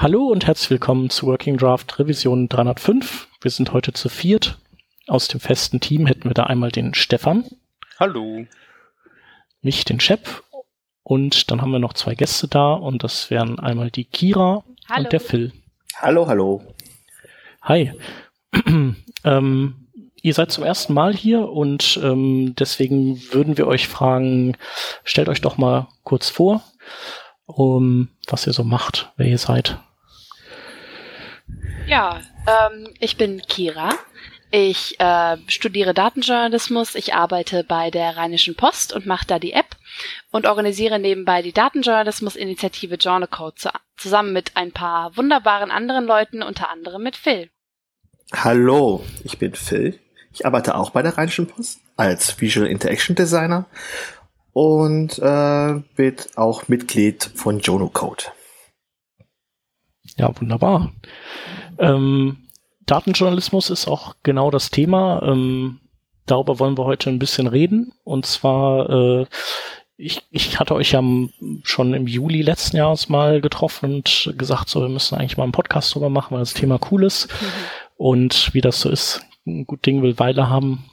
Hallo und herzlich willkommen zu Working Draft Revision 305. Wir sind heute zu viert. Aus dem festen Team hätten wir da einmal den Stefan. Hallo. Mich, den Shep. Und dann haben wir noch zwei Gäste da und das wären einmal die Kira hallo. und der Phil. Hallo, hallo. Hi. ähm, ihr seid zum ersten Mal hier und ähm, deswegen würden wir euch fragen, stellt euch doch mal kurz vor, um was ihr so macht, wer ihr seid. Ja, ähm, ich bin Kira. Ich äh, studiere Datenjournalismus, ich arbeite bei der Rheinischen Post und mache da die App und organisiere nebenbei die Datenjournalismus-Initiative Journalcode zu, zusammen mit ein paar wunderbaren anderen Leuten, unter anderem mit Phil. Hallo, ich bin Phil. Ich arbeite auch bei der Rheinischen Post als Visual Interaction Designer und äh, bin auch Mitglied von Journalcode. Ja, wunderbar. Ähm, Datenjournalismus ist auch genau das Thema. Ähm, darüber wollen wir heute ein bisschen reden. Und zwar, äh, ich, ich hatte euch ja schon im Juli letzten Jahres mal getroffen und gesagt, so, wir müssen eigentlich mal einen Podcast drüber machen, weil das Thema cool ist. Mhm. Und wie das so ist, ein gut Ding will Weile haben,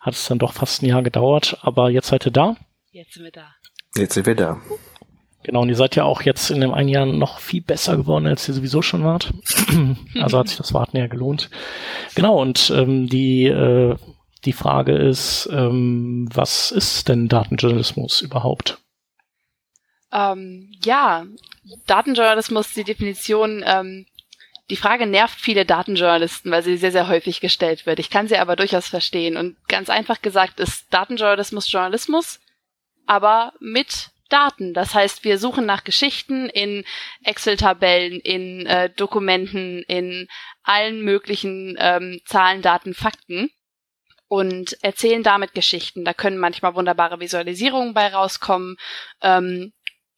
hat es dann doch fast ein Jahr gedauert. Aber jetzt seid ihr da. Jetzt sind wir da. Jetzt sind wir da. Genau, und ihr seid ja auch jetzt in dem einen Jahr noch viel besser geworden, als ihr sowieso schon wart. also hat sich das Warten ja gelohnt. Genau, und ähm, die, äh, die Frage ist, ähm, was ist denn Datenjournalismus überhaupt? Ähm, ja, Datenjournalismus, die Definition, ähm, die Frage nervt viele Datenjournalisten, weil sie sehr, sehr häufig gestellt wird. Ich kann sie aber durchaus verstehen. Und ganz einfach gesagt ist Datenjournalismus Journalismus, aber mit Daten. Das heißt, wir suchen nach Geschichten in Excel-Tabellen, in äh, Dokumenten, in allen möglichen ähm, Zahlen, Daten, Fakten und erzählen damit Geschichten. Da können manchmal wunderbare Visualisierungen bei rauskommen, ähm,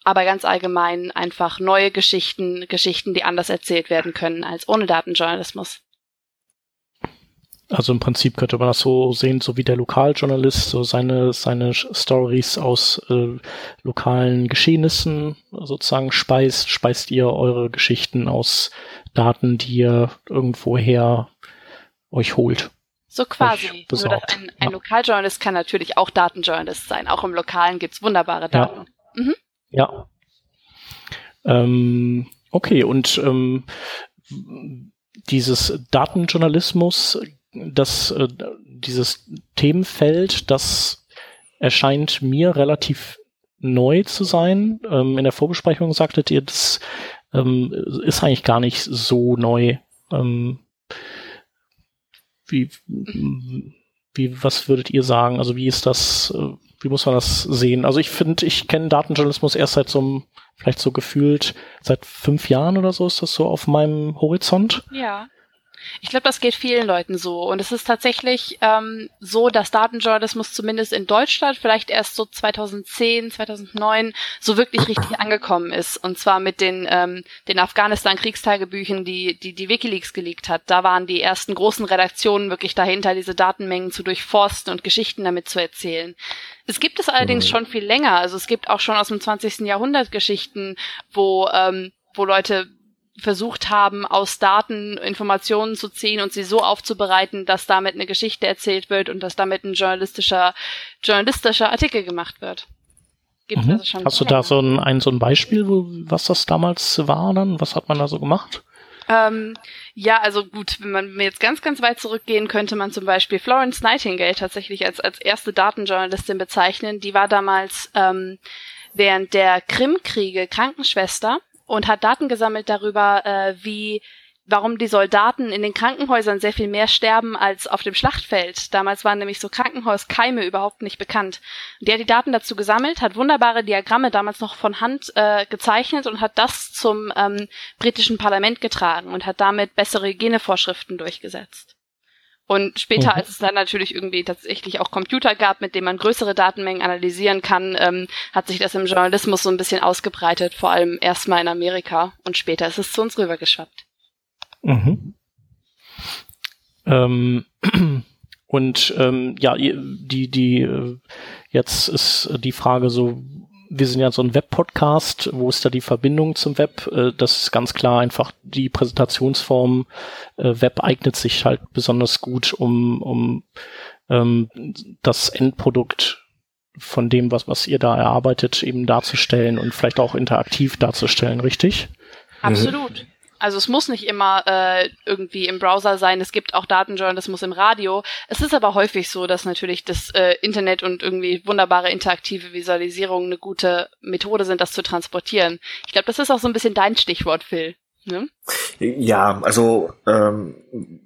aber ganz allgemein einfach neue Geschichten, Geschichten, die anders erzählt werden können als ohne Datenjournalismus. Also im Prinzip könnte man das so sehen, so wie der Lokaljournalist so seine, seine Stories aus äh, lokalen Geschehnissen sozusagen speist, speist ihr eure Geschichten aus Daten, die ihr irgendwoher euch holt. So quasi. Nur dass ein, ein. Lokaljournalist kann natürlich auch Datenjournalist sein. Auch im Lokalen gibt's wunderbare Daten. Ja. Mhm. ja. Ähm, okay, und ähm, dieses Datenjournalismus das, äh, dieses Themenfeld, das erscheint mir relativ neu zu sein. Ähm, in der Vorbesprechung sagtet ihr, das ähm, ist eigentlich gar nicht so neu. Ähm, wie, wie, was würdet ihr sagen? Also wie ist das, äh, wie muss man das sehen? Also ich finde, ich kenne Datenjournalismus erst seit so einem, vielleicht so gefühlt, seit fünf Jahren oder so ist das so auf meinem Horizont. Ja. Ich glaube, das geht vielen Leuten so. Und es ist tatsächlich ähm, so, dass Datenjournalismus zumindest in Deutschland vielleicht erst so 2010, 2009 so wirklich richtig angekommen ist. Und zwar mit den, ähm, den Afghanistan-Kriegstagebüchen, die, die die Wikileaks geleakt hat. Da waren die ersten großen Redaktionen wirklich dahinter, diese Datenmengen zu durchforsten und Geschichten damit zu erzählen. Es gibt es allerdings mhm. schon viel länger. Also es gibt auch schon aus dem 20. Jahrhundert Geschichten, wo, ähm, wo Leute versucht haben, aus Daten Informationen zu ziehen und sie so aufzubereiten, dass damit eine Geschichte erzählt wird und dass damit ein journalistischer, journalistischer Artikel gemacht wird. Gibt mhm. also schon Hast du da so ein, ein, so ein Beispiel, wo, was das damals war dann? Was hat man da so gemacht? Ähm, ja, also gut, wenn man jetzt ganz, ganz weit zurückgehen, könnte man zum Beispiel Florence Nightingale tatsächlich als, als erste Datenjournalistin bezeichnen. Die war damals ähm, während der Krimkriege Krankenschwester und hat Daten gesammelt darüber, äh, wie warum die Soldaten in den Krankenhäusern sehr viel mehr sterben als auf dem Schlachtfeld. Damals waren nämlich so Krankenhauskeime überhaupt nicht bekannt. Und die hat die Daten dazu gesammelt, hat wunderbare Diagramme damals noch von Hand äh, gezeichnet und hat das zum ähm, britischen Parlament getragen und hat damit bessere Hygienevorschriften durchgesetzt. Und später, mhm. als es dann natürlich irgendwie tatsächlich auch Computer gab, mit denen man größere Datenmengen analysieren kann, ähm, hat sich das im Journalismus so ein bisschen ausgebreitet, vor allem erstmal in Amerika und später ist es zu uns rübergeschwappt. Mhm. Ähm, und ähm, ja, die, die, äh, jetzt ist die Frage so, wir sind ja so ein Web-Podcast, wo ist da die Verbindung zum Web? Äh, das ist ganz klar einfach die Präsentationsform. Äh, Web eignet sich halt besonders gut, um, um ähm, das Endprodukt von dem, was, was ihr da erarbeitet, eben darzustellen und vielleicht auch interaktiv darzustellen, richtig? Absolut. Also es muss nicht immer äh, irgendwie im Browser sein. Es gibt auch Datenjournalismus im Radio. Es ist aber häufig so, dass natürlich das äh, Internet und irgendwie wunderbare interaktive Visualisierung eine gute Methode sind, das zu transportieren. Ich glaube, das ist auch so ein bisschen dein Stichwort, Phil. Ne? Ja, also ähm,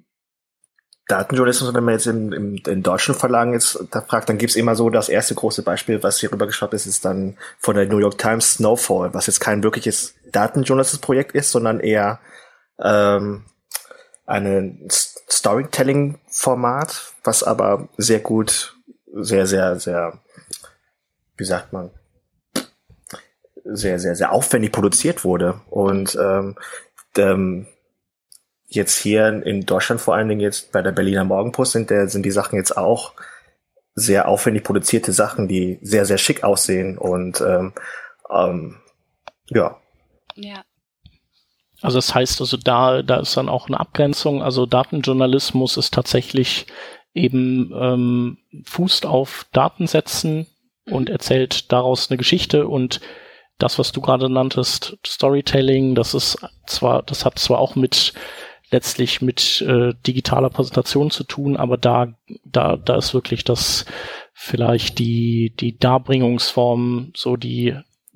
Datenjournalismus, wenn man jetzt im, im, in deutschen Verlagen jetzt da fragt, dann gibt's immer so das erste große Beispiel, was hier rübergeschwappt ist, ist dann von der New York Times Snowfall, was jetzt kein wirkliches Datenjournalismus-Projekt ist, sondern eher ähm, ein Storytelling-Format, was aber sehr gut, sehr, sehr, sehr, wie sagt man, sehr, sehr, sehr aufwendig produziert wurde. Und ähm, ähm, jetzt hier in Deutschland vor allen Dingen jetzt bei der Berliner Morgenpost sind, der, sind die Sachen jetzt auch sehr aufwendig produzierte Sachen, die sehr, sehr schick aussehen und ähm, ähm, ja. Ja. Also das heißt also da, da ist dann auch eine Abgrenzung. Also Datenjournalismus ist tatsächlich eben ähm, fußt auf Datensätzen und erzählt daraus eine Geschichte und das, was du gerade nanntest, Storytelling, das ist zwar, das hat zwar auch mit letztlich mit äh, digitaler Präsentation zu tun, aber da, da, da ist wirklich das vielleicht die, die Darbringungsform so die,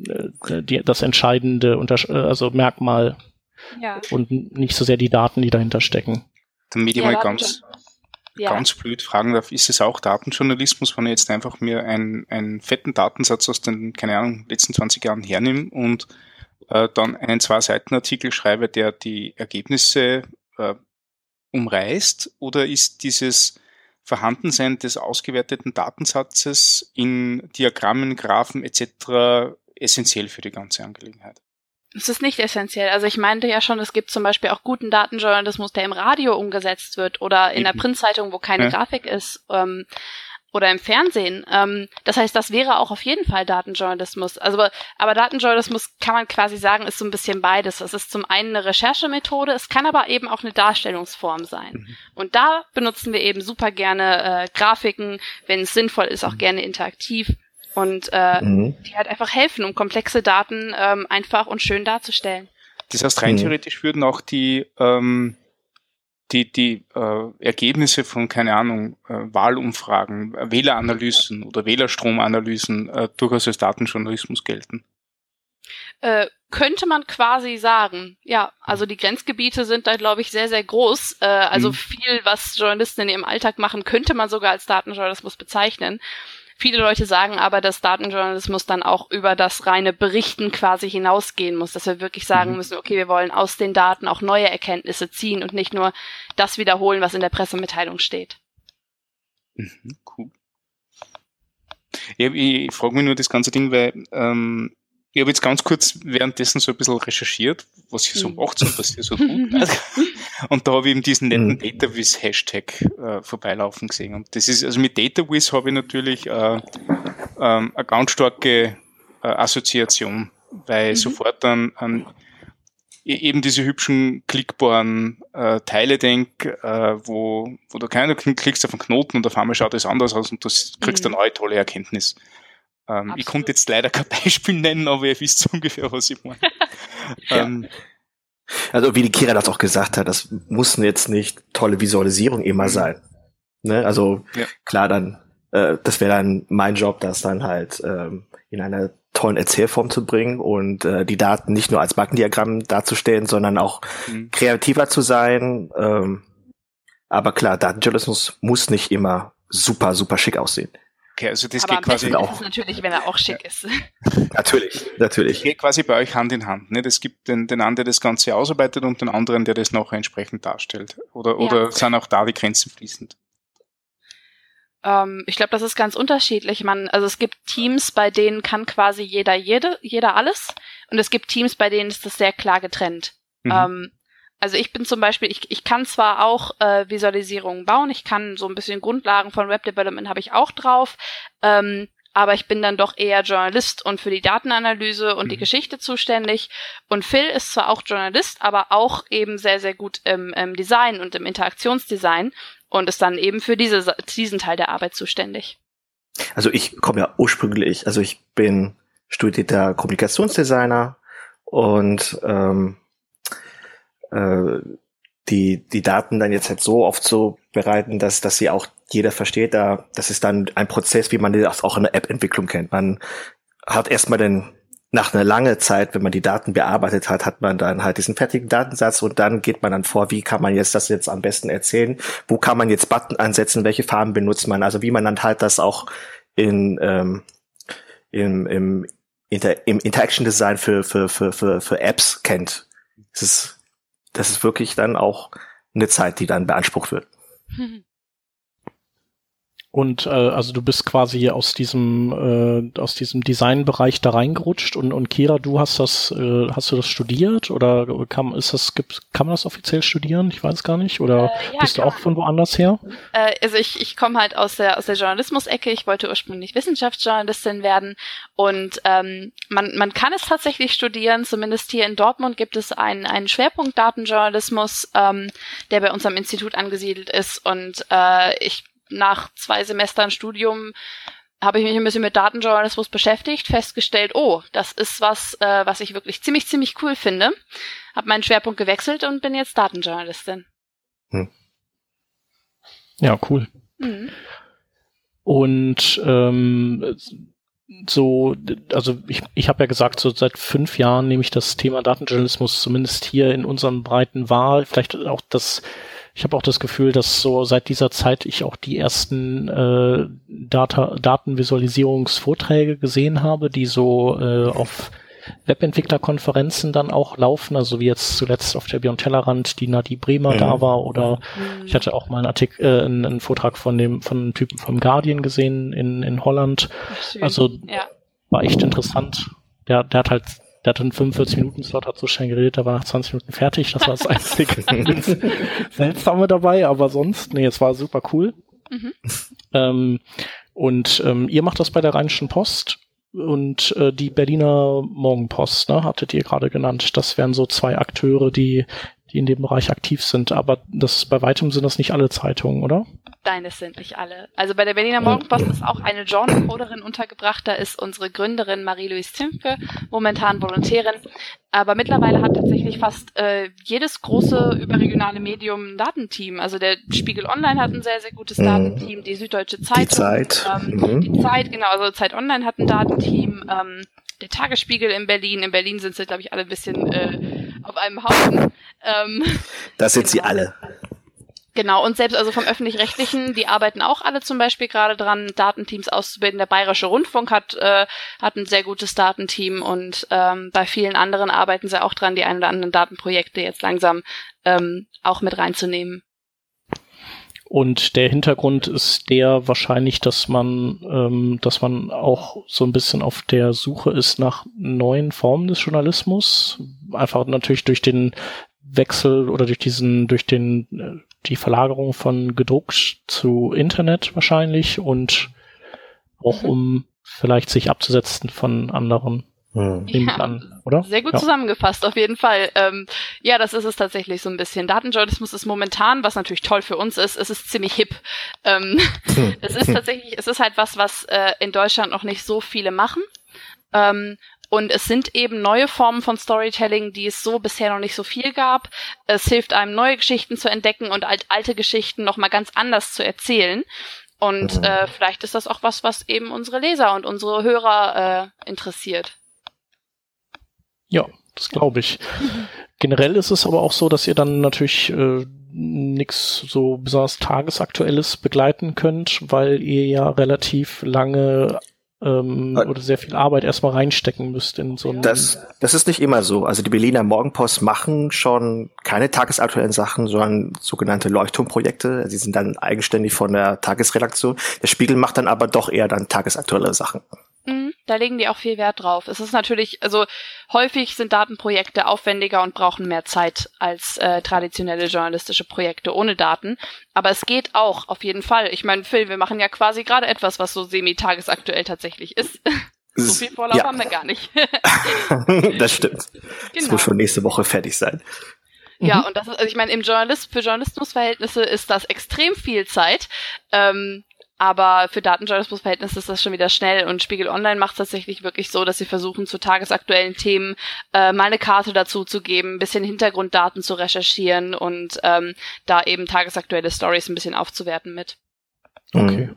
äh, die das entscheidende Untersch äh, also Merkmal ja. und nicht so sehr die Daten, die dahinter stecken. Damit ich ja, mal ganz, ja. ganz blöd fragen darf, ist es auch Datenjournalismus, wenn ich jetzt einfach mir einen, einen fetten Datensatz aus den, keine Ahnung, letzten 20 Jahren hernehme und äh, dann einen Zwei-Seiten-Artikel schreibe, der die Ergebnisse äh, umreißt? Oder ist dieses Vorhandensein des ausgewerteten Datensatzes in Diagrammen, Graphen etc. essentiell für die ganze Angelegenheit? Es ist nicht essentiell. Also ich meinte ja schon, es gibt zum Beispiel auch guten Datenjournalismus, der im Radio umgesetzt wird oder in Eben. der Printzeitung, wo keine ja. Grafik ist. Ähm, oder im Fernsehen. Ähm, das heißt, das wäre auch auf jeden Fall Datenjournalismus. Also, aber Datenjournalismus kann man quasi sagen, ist so ein bisschen beides. Es ist zum einen eine Recherchemethode, es kann aber eben auch eine Darstellungsform sein. Mhm. Und da benutzen wir eben super gerne äh, Grafiken, wenn es sinnvoll ist, auch mhm. gerne interaktiv und äh, mhm. die halt einfach helfen, um komplexe Daten ähm, einfach und schön darzustellen. Das heißt, rein mhm. theoretisch würden auch die, ähm, die, die äh, Ergebnisse von, keine Ahnung, äh, Wahlumfragen, äh, Wähleranalysen oder Wählerstromanalysen äh, durchaus als Datenjournalismus gelten. Äh, könnte man quasi sagen. Ja, also die Grenzgebiete sind da, glaube ich, sehr, sehr groß. Äh, also mhm. viel, was Journalisten in ihrem Alltag machen, könnte man sogar als Datenjournalismus bezeichnen. Viele Leute sagen aber, dass Datenjournalismus dann auch über das reine Berichten quasi hinausgehen muss, dass wir wirklich sagen mhm. müssen, okay, wir wollen aus den Daten auch neue Erkenntnisse ziehen und nicht nur das wiederholen, was in der Pressemitteilung steht. Mhm, cool. Ich, ich frage mich nur das ganze Ding, weil ähm, ich habe jetzt ganz kurz währenddessen so ein bisschen recherchiert, was ihr so mhm. macht und was ihr so tut. und da habe ich eben diesen netten mhm. Dataviz-Hashtag äh, vorbeilaufen gesehen. Und das ist, also mit Dataviz habe ich natürlich äh, ähm, eine ganz starke äh, Assoziation, weil mhm. sofort dann an e-, eben diese hübschen klickbaren äh, Teile denk, äh, wo, wo du keine klickst auf einen Knoten und auf einmal schaut es anders aus und du kriegst mhm. eine neue tolle Erkenntnis. Ähm, ich konnte jetzt leider kein Beispiel nennen, aber ihr wisst ungefähr, was ich meine. ähm, also wie die Kira das auch gesagt hat, das muss jetzt nicht tolle Visualisierung immer mhm. sein. Ne? Also ja. klar, dann äh, das wäre dann mein Job, das dann halt ähm, in einer tollen Erzählform zu bringen und äh, die Daten nicht nur als Balkendiagramm darzustellen, sondern auch mhm. kreativer zu sein. Ähm, aber klar, Datenjournalismus muss nicht immer super, super schick aussehen. Okay, also das Aber geht quasi auch. Ist natürlich, wenn er auch schick ist. natürlich, natürlich. Das geht quasi bei euch Hand in Hand. Ne? Es gibt den, den einen, der das Ganze ausarbeitet und den anderen, der das nachher entsprechend darstellt. Oder, ja. oder sind auch da die Grenzen fließend? Ähm, ich glaube, das ist ganz unterschiedlich. Man, also es gibt Teams, bei denen kann quasi jeder, jede, jeder alles. Und es gibt Teams, bei denen ist das sehr klar getrennt. Mhm. Ähm, also ich bin zum Beispiel, ich, ich kann zwar auch äh, Visualisierungen bauen, ich kann so ein bisschen Grundlagen von Web Development habe ich auch drauf, ähm, aber ich bin dann doch eher Journalist und für die Datenanalyse und mhm. die Geschichte zuständig. Und Phil ist zwar auch Journalist, aber auch eben sehr, sehr gut im, im Design und im Interaktionsdesign und ist dann eben für diese, diesen Teil der Arbeit zuständig. Also ich komme ja ursprünglich, also ich bin studierter Kommunikationsdesigner und ähm, äh, die, die Daten dann jetzt halt so oft so bereiten, dass, dass sie auch jeder versteht. Da, das ist dann ein Prozess, wie man das auch in der App-Entwicklung kennt. Man hat erstmal den, nach einer langen Zeit, wenn man die Daten bearbeitet hat, hat man dann halt diesen fertigen Datensatz und dann geht man dann vor, wie kann man jetzt das jetzt am besten erzählen? Wo kann man jetzt Button ansetzen? Welche Farben benutzt man? Also wie man dann halt das auch in, ähm, im, im, Inter im Interaction Design für, für, für, für, für Apps kennt. Das ist, das ist wirklich dann auch eine Zeit, die dann beansprucht wird. Und äh, also du bist quasi aus diesem äh, aus diesem Designbereich da reingerutscht und und Kira, du hast das äh, hast du das studiert oder kann ist das gibt kann man das offiziell studieren? Ich weiß gar nicht oder äh, ja, bist du auch von woanders her? Äh, also ich ich komme halt aus der aus der Journalismus-Ecke. Ich wollte ursprünglich Wissenschaftsjournalistin werden und ähm, man man kann es tatsächlich studieren. Zumindest hier in Dortmund gibt es einen einen Schwerpunkt Datenjournalismus, ähm, der bei uns am Institut angesiedelt ist und äh, ich nach zwei Semestern Studium habe ich mich ein bisschen mit Datenjournalismus beschäftigt, festgestellt, oh, das ist was, äh, was ich wirklich ziemlich, ziemlich cool finde. Habe meinen Schwerpunkt gewechselt und bin jetzt Datenjournalistin. Hm. Ja, cool. Mhm. Und ähm, so, also ich, ich habe ja gesagt, so seit fünf Jahren nehme ich das Thema Datenjournalismus zumindest hier in unseren Breiten wahr. Vielleicht auch das ich habe auch das Gefühl, dass so seit dieser Zeit ich auch die ersten äh, Data, Datenvisualisierungsvorträge gesehen habe, die so äh, auf Webentwicklerkonferenzen dann auch laufen, also wie jetzt zuletzt auf der Beyond Tellerrand die Nadi Bremer mhm. da war oder mhm. ich hatte auch mal einen Artikel, äh, einen, einen, Vortrag von dem von einem Typen vom Guardian gesehen in in Holland. Also ja. war echt interessant. Der, der hat halt der hat einen 45 Minuten Slot, hat so schnell geredet, der war nach 20 Minuten fertig. Das war das einzige Seltsame dabei, aber sonst, nee, es war super cool. Mhm. Ähm, und ähm, ihr macht das bei der Rheinischen Post und äh, die Berliner Morgenpost, ne, hattet ihr gerade genannt. Das wären so zwei Akteure, die die in dem Bereich aktiv sind. Aber das bei weitem sind das nicht alle Zeitungen, oder? Nein, das sind nicht alle. Also bei der Berliner Morgenpost ist auch eine Genrecoderin untergebracht. Da ist unsere Gründerin Marie-Louise Zimke momentan Volontärin. Aber mittlerweile hat tatsächlich fast äh, jedes große überregionale Medium ein Datenteam. Also der Spiegel Online hat ein sehr, sehr gutes mhm. Datenteam. Die Süddeutsche Zeitung. Die Zeit. Ähm, mhm. Die Zeit, genau. Also Zeit Online hat ein Datenteam. Ähm, der Tagesspiegel in Berlin. In Berlin sind sie, glaube ich, alle ein bisschen äh, auf einem Haufen. Ähm, das sind genau. sie alle. Genau, und selbst also vom öffentlich-rechtlichen, die arbeiten auch alle zum Beispiel gerade dran, Datenteams auszubilden. Der Bayerische Rundfunk hat, äh, hat ein sehr gutes Datenteam und ähm, bei vielen anderen arbeiten sie auch dran, die ein oder anderen Datenprojekte jetzt langsam ähm, auch mit reinzunehmen. Und der Hintergrund ist der wahrscheinlich, dass man, ähm, dass man auch so ein bisschen auf der Suche ist nach neuen Formen des Journalismus. Einfach natürlich durch den Wechsel oder durch diesen, durch den, äh, die Verlagerung von gedruckt zu Internet wahrscheinlich und auch mhm. um vielleicht sich abzusetzen von anderen hm. Ja, an, oder? Sehr gut ja. zusammengefasst, auf jeden Fall. Ähm, ja, das ist es tatsächlich so ein bisschen. Datenjournalismus ist momentan, was natürlich toll für uns ist, es ist ziemlich hip. Ähm, hm. Es ist tatsächlich, es ist halt was, was äh, in Deutschland noch nicht so viele machen. Ähm, und es sind eben neue Formen von Storytelling, die es so bisher noch nicht so viel gab. Es hilft einem, neue Geschichten zu entdecken und alt, alte Geschichten nochmal ganz anders zu erzählen. Und hm. äh, vielleicht ist das auch was, was eben unsere Leser und unsere Hörer äh, interessiert. Ja, das glaube ich. Generell ist es aber auch so, dass ihr dann natürlich äh, nichts so besonders tagesaktuelles begleiten könnt, weil ihr ja relativ lange ähm, äh, oder sehr viel Arbeit erstmal reinstecken müsst in so ein. Das, das ist nicht immer so. Also die Berliner Morgenpost machen schon keine tagesaktuellen Sachen, sondern sogenannte Leuchtturmprojekte. Sie sind dann eigenständig von der Tagesredaktion. Der Spiegel macht dann aber doch eher dann tagesaktuelle Sachen. Da legen die auch viel Wert drauf. Es ist natürlich, also häufig sind Datenprojekte aufwendiger und brauchen mehr Zeit als äh, traditionelle journalistische Projekte ohne Daten. Aber es geht auch, auf jeden Fall. Ich meine, Phil, wir machen ja quasi gerade etwas, was so semi-tagesaktuell tatsächlich ist. so viel Vorlauf ja. haben wir gar nicht. das stimmt. Genau. Das muss schon nächste Woche fertig sein. Ja, mhm. und das ist, also ich meine, im Journalist, für Journalismusverhältnisse ist das extrem viel Zeit. Ähm, aber für Datenjournalismusverhältnisse ist das schon wieder schnell und Spiegel Online macht es tatsächlich wirklich so, dass sie versuchen, zu tagesaktuellen Themen äh, mal eine Karte dazu zu geben, ein bisschen Hintergrunddaten zu recherchieren und ähm, da eben tagesaktuelle Stories ein bisschen aufzuwerten mit. Okay.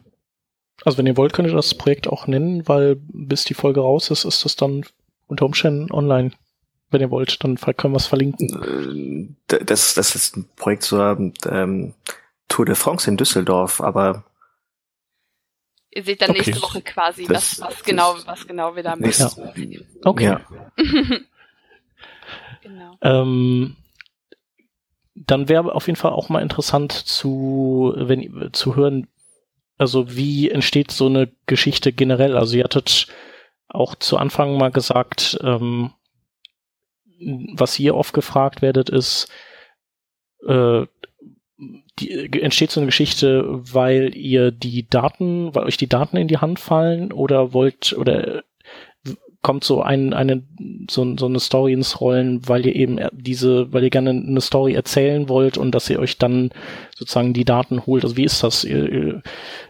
Also wenn ihr wollt, könnt ihr das Projekt auch nennen, weil bis die Folge raus ist, ist das dann unter Umständen online wenn ihr wollt, dann können wir es verlinken. Äh, das, das ist ein Projekt zur ähm, Tour de France in Düsseldorf, aber Ihr seht dann okay. nächste Woche quasi, das, was, was genau, was genau wir da machen. Ja. Okay. Ja. genau. Ähm, dann wäre auf jeden Fall auch mal interessant zu, wenn, zu hören, also wie entsteht so eine Geschichte generell? Also ihr hattet auch zu Anfang mal gesagt, ähm, was ihr oft gefragt werdet, ist, äh, die, entsteht so eine Geschichte, weil ihr die Daten, weil euch die Daten in die Hand fallen oder wollt oder kommt so ein, eine so, so eine Story ins Rollen, weil ihr eben diese, weil ihr gerne eine Story erzählen wollt und dass ihr euch dann sozusagen die Daten holt. Also wie ist das? Ihr,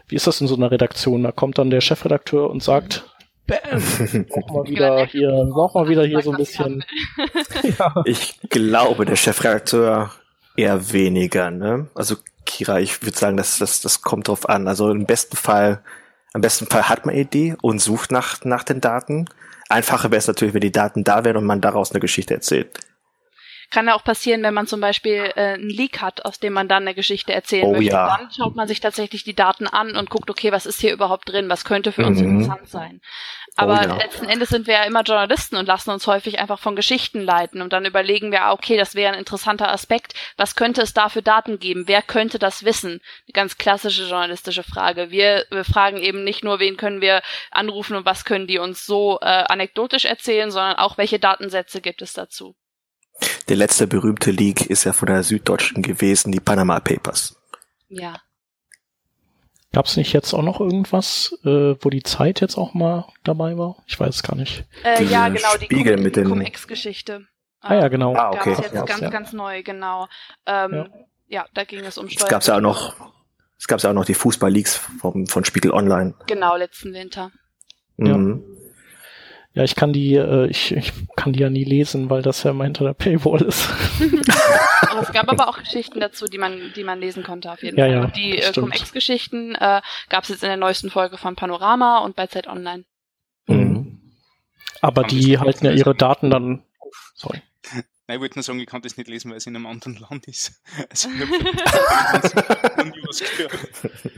wie ist das in so einer Redaktion? Da kommt dann der Chefredakteur und sagt, Bam. Brauchen wir wieder hier, brauchen wir wieder hier so ein bisschen. Ich glaube, der Chefredakteur eher weniger, ne? Also Kira, ich würde sagen, das, das, das kommt drauf an. Also im besten Fall, im besten Fall hat man Idee und sucht nach, nach den Daten. Einfacher wäre es natürlich, wenn die Daten da wären und man daraus eine Geschichte erzählt. Kann ja auch passieren, wenn man zum Beispiel äh, einen Leak hat, aus dem man dann eine Geschichte erzählen oh, möchte. Ja. Dann schaut man sich tatsächlich die Daten an und guckt, okay, was ist hier überhaupt drin? Was könnte für uns mhm. interessant sein? Aber oh, ja. letzten Endes sind wir ja immer Journalisten und lassen uns häufig einfach von Geschichten leiten. Und dann überlegen wir, ah, okay, das wäre ein interessanter Aspekt. Was könnte es da für Daten geben? Wer könnte das wissen? Eine ganz klassische journalistische Frage. Wir, wir fragen eben nicht nur, wen können wir anrufen und was können die uns so äh, anekdotisch erzählen, sondern auch, welche Datensätze gibt es dazu? Der letzte berühmte Leak ist ja von der Süddeutschen gewesen, die Panama Papers. Ja. Gab es nicht jetzt auch noch irgendwas, äh, wo die Zeit jetzt auch mal dabei war? Ich weiß es gar nicht. Äh, ja, genau, die Spiegel mit den Cum-Ex-Geschichte. Ah ja, genau. Ah, okay. Gab jetzt ja. ganz, ja. ganz neu, genau. Ähm, ja. ja. da ging es um Steuern. Es gab ja auch noch, es gab ja auch noch die Fußball-Leaks vom, von Spiegel Online. Genau, letzten Winter. Mhm. Ja, ich kann die, äh, ich, ich kann die ja nie lesen, weil das ja immer hinter der Paywall ist. es gab aber auch Geschichten dazu, die man, die man lesen konnte auf jeden ja, Fall. Ja, und die äh, Cum-Ex-Geschichten äh, gab es jetzt in der neuesten Folge von Panorama und bei Zeit Online. Mhm. Aber die halten ja ihre Daten dann. Sorry. Nein, ich wollte nur sagen, ich kann das nicht lesen, weil es in einem anderen Land ist. Also ich habe nie was gehört.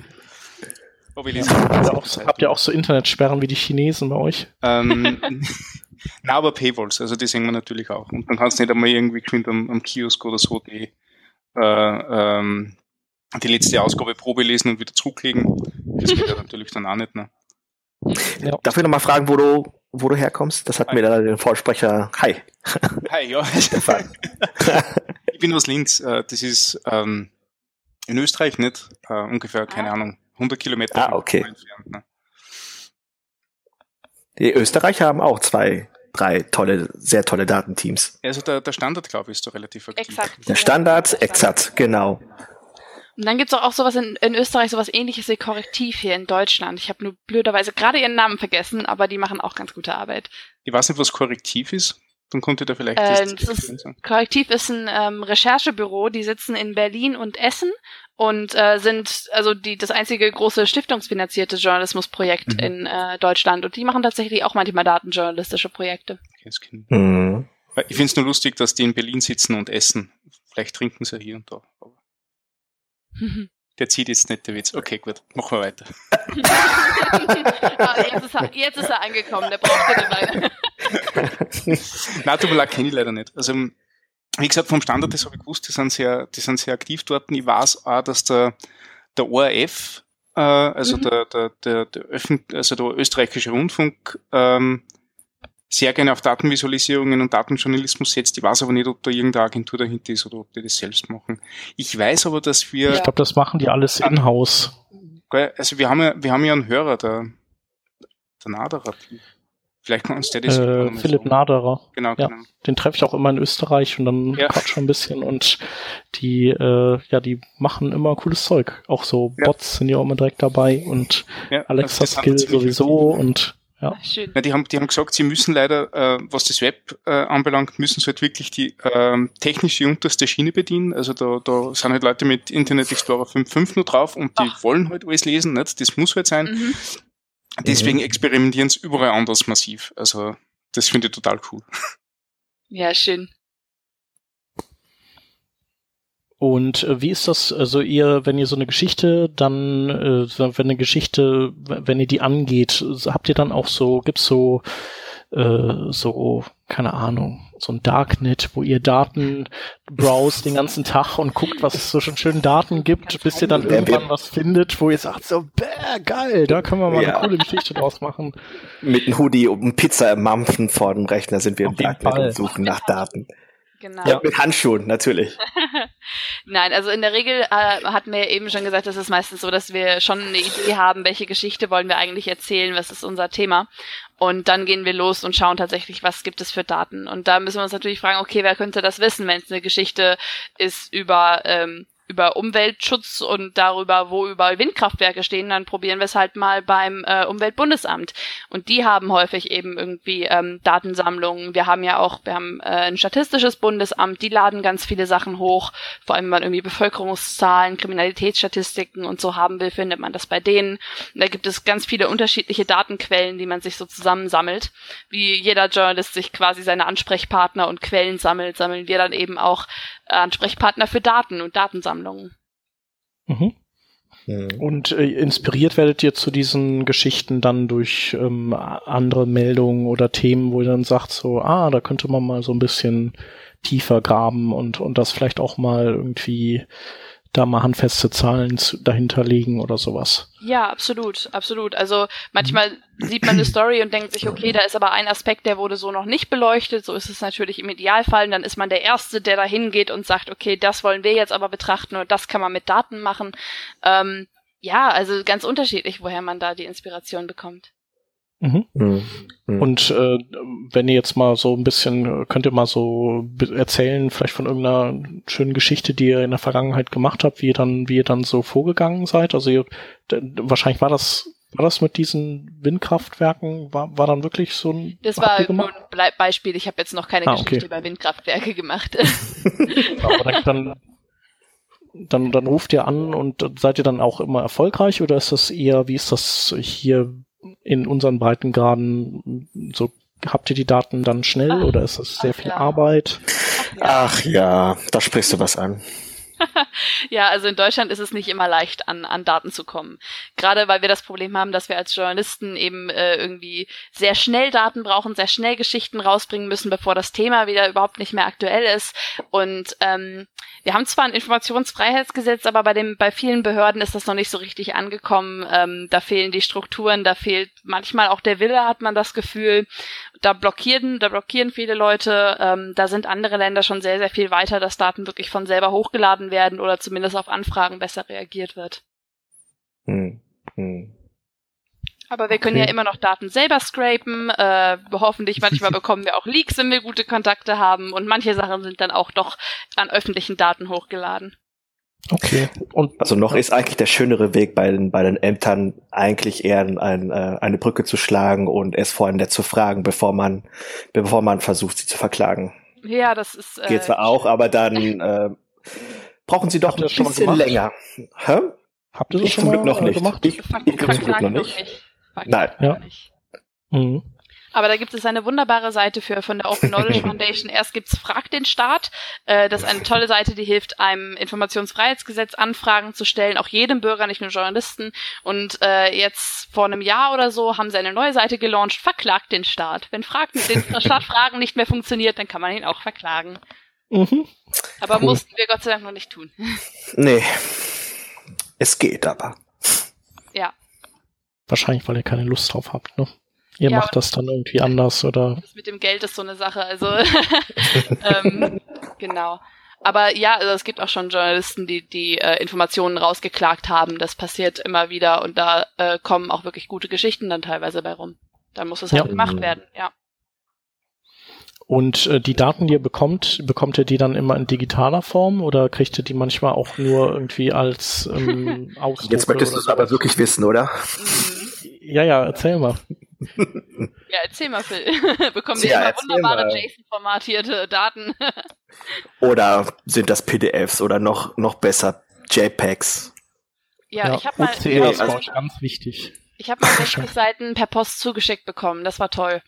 Lese ja, habt, ihr auch, habt ihr auch so Internetsperren wie die Chinesen bei euch? Ähm, na, aber Paywalls, also die sehen wir natürlich auch. Und dann kannst du nicht einmal irgendwie geschwind am, am Kiosk oder so die, äh, ähm, die letzte Ausgabe Probe lesen und wieder zurücklegen. Das geht ja natürlich dann auch nicht. Ne? Ja. Darf ich nochmal fragen, wo du, wo du herkommst? Das hat Hi. mir da den Vorsprecher. Hi. Hi, ja. ich bin aus Linz. Äh, das ist ähm, in Österreich nicht. Äh, ungefähr, keine ah. Ahnung, 100 Kilometer ah, okay. entfernt. Ne? Die Österreicher haben auch zwei, drei tolle, sehr tolle Datenteams. Also der, der Standard, glaube ich, ist doch relativ aktiv. Exakt. Der Standard, exakt, genau. Und dann gibt's auch, auch sowas in, in Österreich, sowas ähnliches wie Korrektiv hier in Deutschland. Ich habe nur blöderweise gerade ihren Namen vergessen, aber die machen auch ganz gute Arbeit. Ich weiß nicht, was Korrektiv ist. Dann konnte da vielleicht äh, das ist, Korrektiv ist ein ähm, Recherchebüro, die sitzen in Berlin und Essen und äh, sind also die das einzige große stiftungsfinanzierte Journalismusprojekt mhm. in äh, Deutschland und die machen tatsächlich auch manchmal datenjournalistische Projekte. Okay, mhm. Ich finde es nur lustig, dass die in Berlin sitzen und essen. Vielleicht trinken sie hier und da. Der zieht jetzt nicht der Witz. Okay, gut, machen wir weiter. ah, jetzt, ist er, jetzt ist er angekommen, der braucht keine Weile. Nein, leid, kenne ich leider nicht. Also wie gesagt, vom Standard, das habe ich gewusst, die sind sehr, die sind sehr aktiv dort. Ich weiß auch, dass der, der ORF äh, also mhm. der, der, der, der, Öffent also der österreichische Rundfunk, ähm, sehr gerne auf Datenvisualisierungen und Datenjournalismus setzt. Ich weiß aber nicht, ob da irgendeine Agentur dahinter ist oder ob die das selbst machen. Ich weiß aber, dass wir. Ich glaube, das machen die alles in-house. Also wir haben ja, wir haben ja einen Hörer, der, der Naderer. Vielleicht kann uns der das äh, Philipp sagen. Naderer. Genau, ja, genau. Den treffe ich auch immer in Österreich und dann ja. quatsch ein bisschen und die, äh, ja, die machen immer cooles Zeug. Auch so ja. Bots sind ja auch immer direkt dabei und ja, Alexa Skill sowieso und ja. Schön. Ja, die, haben, die haben gesagt, sie müssen leider, äh, was das Web äh, anbelangt, müssen sie halt wirklich die äh, technische unterste Schiene bedienen. Also da, da sind halt Leute mit Internet Explorer 5.5 nur drauf und die Ach. wollen halt alles lesen. Nicht? Das muss halt sein. Mhm. Deswegen mhm. experimentieren sie überall anders massiv. Also das finde ich total cool. Ja, schön. Und äh, wie ist das, also ihr, wenn ihr so eine Geschichte dann, äh, wenn eine Geschichte, wenn ihr die angeht, habt ihr dann auch so, gibt's so, äh, so, keine Ahnung, so ein Darknet, wo ihr Daten browst den ganzen Tag und guckt, was es so schon schönen Daten gibt, bis ihr dann irgendwann was findet, wo ihr sagt, so, bäh, geil, da können wir mal ja. eine coole Geschichte draus machen. Mit einem Hoodie und einem Pizza im Mampfen vor dem Rechner sind wir Auf im Darknet und suchen nach Daten. Genau. Ja, mit Handschuhen, natürlich. Nein, also in der Regel äh, hatten wir ja eben schon gesagt, das ist meistens so, dass wir schon eine Idee haben, welche Geschichte wollen wir eigentlich erzählen, was ist unser Thema. Und dann gehen wir los und schauen tatsächlich, was gibt es für Daten. Und da müssen wir uns natürlich fragen, okay, wer könnte das wissen, wenn es eine Geschichte ist über ähm, über Umweltschutz und darüber, wo überall Windkraftwerke stehen, dann probieren wir es halt mal beim äh, Umweltbundesamt. Und die haben häufig eben irgendwie ähm, Datensammlungen. Wir haben ja auch, wir haben äh, ein statistisches Bundesamt, die laden ganz viele Sachen hoch. Vor allem, wenn man irgendwie Bevölkerungszahlen, Kriminalitätsstatistiken und so haben will, findet man das bei denen. Und da gibt es ganz viele unterschiedliche Datenquellen, die man sich so zusammensammelt. Wie jeder Journalist sich quasi seine Ansprechpartner und Quellen sammelt, sammeln wir dann eben auch Ansprechpartner für Daten und Datensammlungen. Mhm. mhm. Und äh, inspiriert werdet ihr zu diesen Geschichten dann durch ähm, andere Meldungen oder Themen, wo ihr dann sagt, so, ah, da könnte man mal so ein bisschen tiefer graben und, und das vielleicht auch mal irgendwie da mal handfeste Zahlen dahinter legen oder sowas. Ja, absolut, absolut. Also manchmal sieht man eine Story und denkt sich, okay, da ist aber ein Aspekt, der wurde so noch nicht beleuchtet. So ist es natürlich im Idealfall. Und dann ist man der Erste, der da hingeht und sagt, okay, das wollen wir jetzt aber betrachten und das kann man mit Daten machen. Ähm, ja, also ganz unterschiedlich, woher man da die Inspiration bekommt. Mhm. Mhm. mhm. Und äh, wenn ihr jetzt mal so ein bisschen, könnt ihr mal so erzählen, vielleicht von irgendeiner schönen Geschichte, die ihr in der Vergangenheit gemacht habt, wie ihr dann, wie ihr dann so vorgegangen seid? Also ihr, wahrscheinlich war das, war das mit diesen Windkraftwerken, war, war dann wirklich so ein. Das war nur ein Beispiel, ich habe jetzt noch keine ah, Geschichte okay. über Windkraftwerke gemacht. Aber dann, dann dann, dann ruft ihr an und seid ihr dann auch immer erfolgreich oder ist das eher, wie ist das hier in unseren Breitengraden so habt ihr die Daten dann schnell ach, oder ist das sehr viel ja. Arbeit? Ach ja. ach ja, da sprichst du was an. ja, also in Deutschland ist es nicht immer leicht, an, an Daten zu kommen. Gerade weil wir das Problem haben, dass wir als Journalisten eben äh, irgendwie sehr schnell Daten brauchen, sehr schnell Geschichten rausbringen müssen, bevor das Thema wieder überhaupt nicht mehr aktuell ist. Und ähm, wir haben zwar ein Informationsfreiheitsgesetz, aber bei dem bei vielen Behörden ist das noch nicht so richtig angekommen. Ähm, da fehlen die Strukturen, da fehlt manchmal auch der Wille, hat man das Gefühl. Da blockieren, da blockieren viele Leute. Ähm, da sind andere Länder schon sehr, sehr viel weiter, dass Daten wirklich von selber hochgeladen werden oder zumindest auf Anfragen besser reagiert wird. Hm. Hm. Aber wir können okay. ja immer noch Daten selber scrapen. Äh, hoffentlich manchmal bekommen wir auch Leaks, wenn wir gute Kontakte haben. Und manche Sachen sind dann auch doch an öffentlichen Daten hochgeladen. Okay. Und also noch ist eigentlich der schönere Weg bei den, bei den Ämtern eigentlich eher ein, ein, äh, eine Brücke zu schlagen und es vor allem zu fragen, bevor man, bevor man versucht, sie zu verklagen. Ja, das ist. Äh, Geht zwar auch, aber dann äh, brauchen sie doch ein bisschen länger. Hä? Habt ihr das ich schon zum Glück noch nicht. Gemacht? Ich, ich, ich zum Glück noch nicht. Nicht. Nein. Ja. Mhm. Aber da gibt es eine wunderbare Seite für von der Open Knowledge Foundation. Erst gibt's Frag den Staat. Äh, das ist eine tolle Seite, die hilft einem Informationsfreiheitsgesetz Anfragen zu stellen, auch jedem Bürger, nicht nur Journalisten. Und äh, jetzt vor einem Jahr oder so haben sie eine neue Seite gelauncht, Verklagt den Staat. Wenn Frag den Staat Fragen nicht mehr funktioniert, dann kann man ihn auch verklagen. Mhm. Aber cool. mussten wir Gott sei Dank noch nicht tun. Nee. Es geht aber. Ja. Wahrscheinlich, weil ihr keine Lust drauf habt, ne? Ihr Ja, macht das dann irgendwie anders oder. Das mit dem Geld ist so eine Sache, also ähm, genau. Aber ja, also es gibt auch schon Journalisten, die die äh, Informationen rausgeklagt haben. Das passiert immer wieder und da äh, kommen auch wirklich gute Geschichten dann teilweise bei rum. Da muss es halt Ja. gemacht werden, ja. Und äh, die Daten, die ihr bekommt, bekommt ihr die dann immer in digitaler Form oder kriegt ihr die manchmal auch nur irgendwie als ähm, Ausdruck? Jetzt möchtest du es aber wirklich wissen, oder? Ja, ja, erzähl mal. Ja, erzähl mal, Phil. Bekommen wir Ja, immer wunderbare. JSON-formatierte Daten. Oder sind das PDFs oder noch, noch besser JPEGs? ja, ich habe mal, Ja, ist also- ganz wichtig. ich hab mal 60 Seiten per Post zugeschickt bekommen. Das war toll.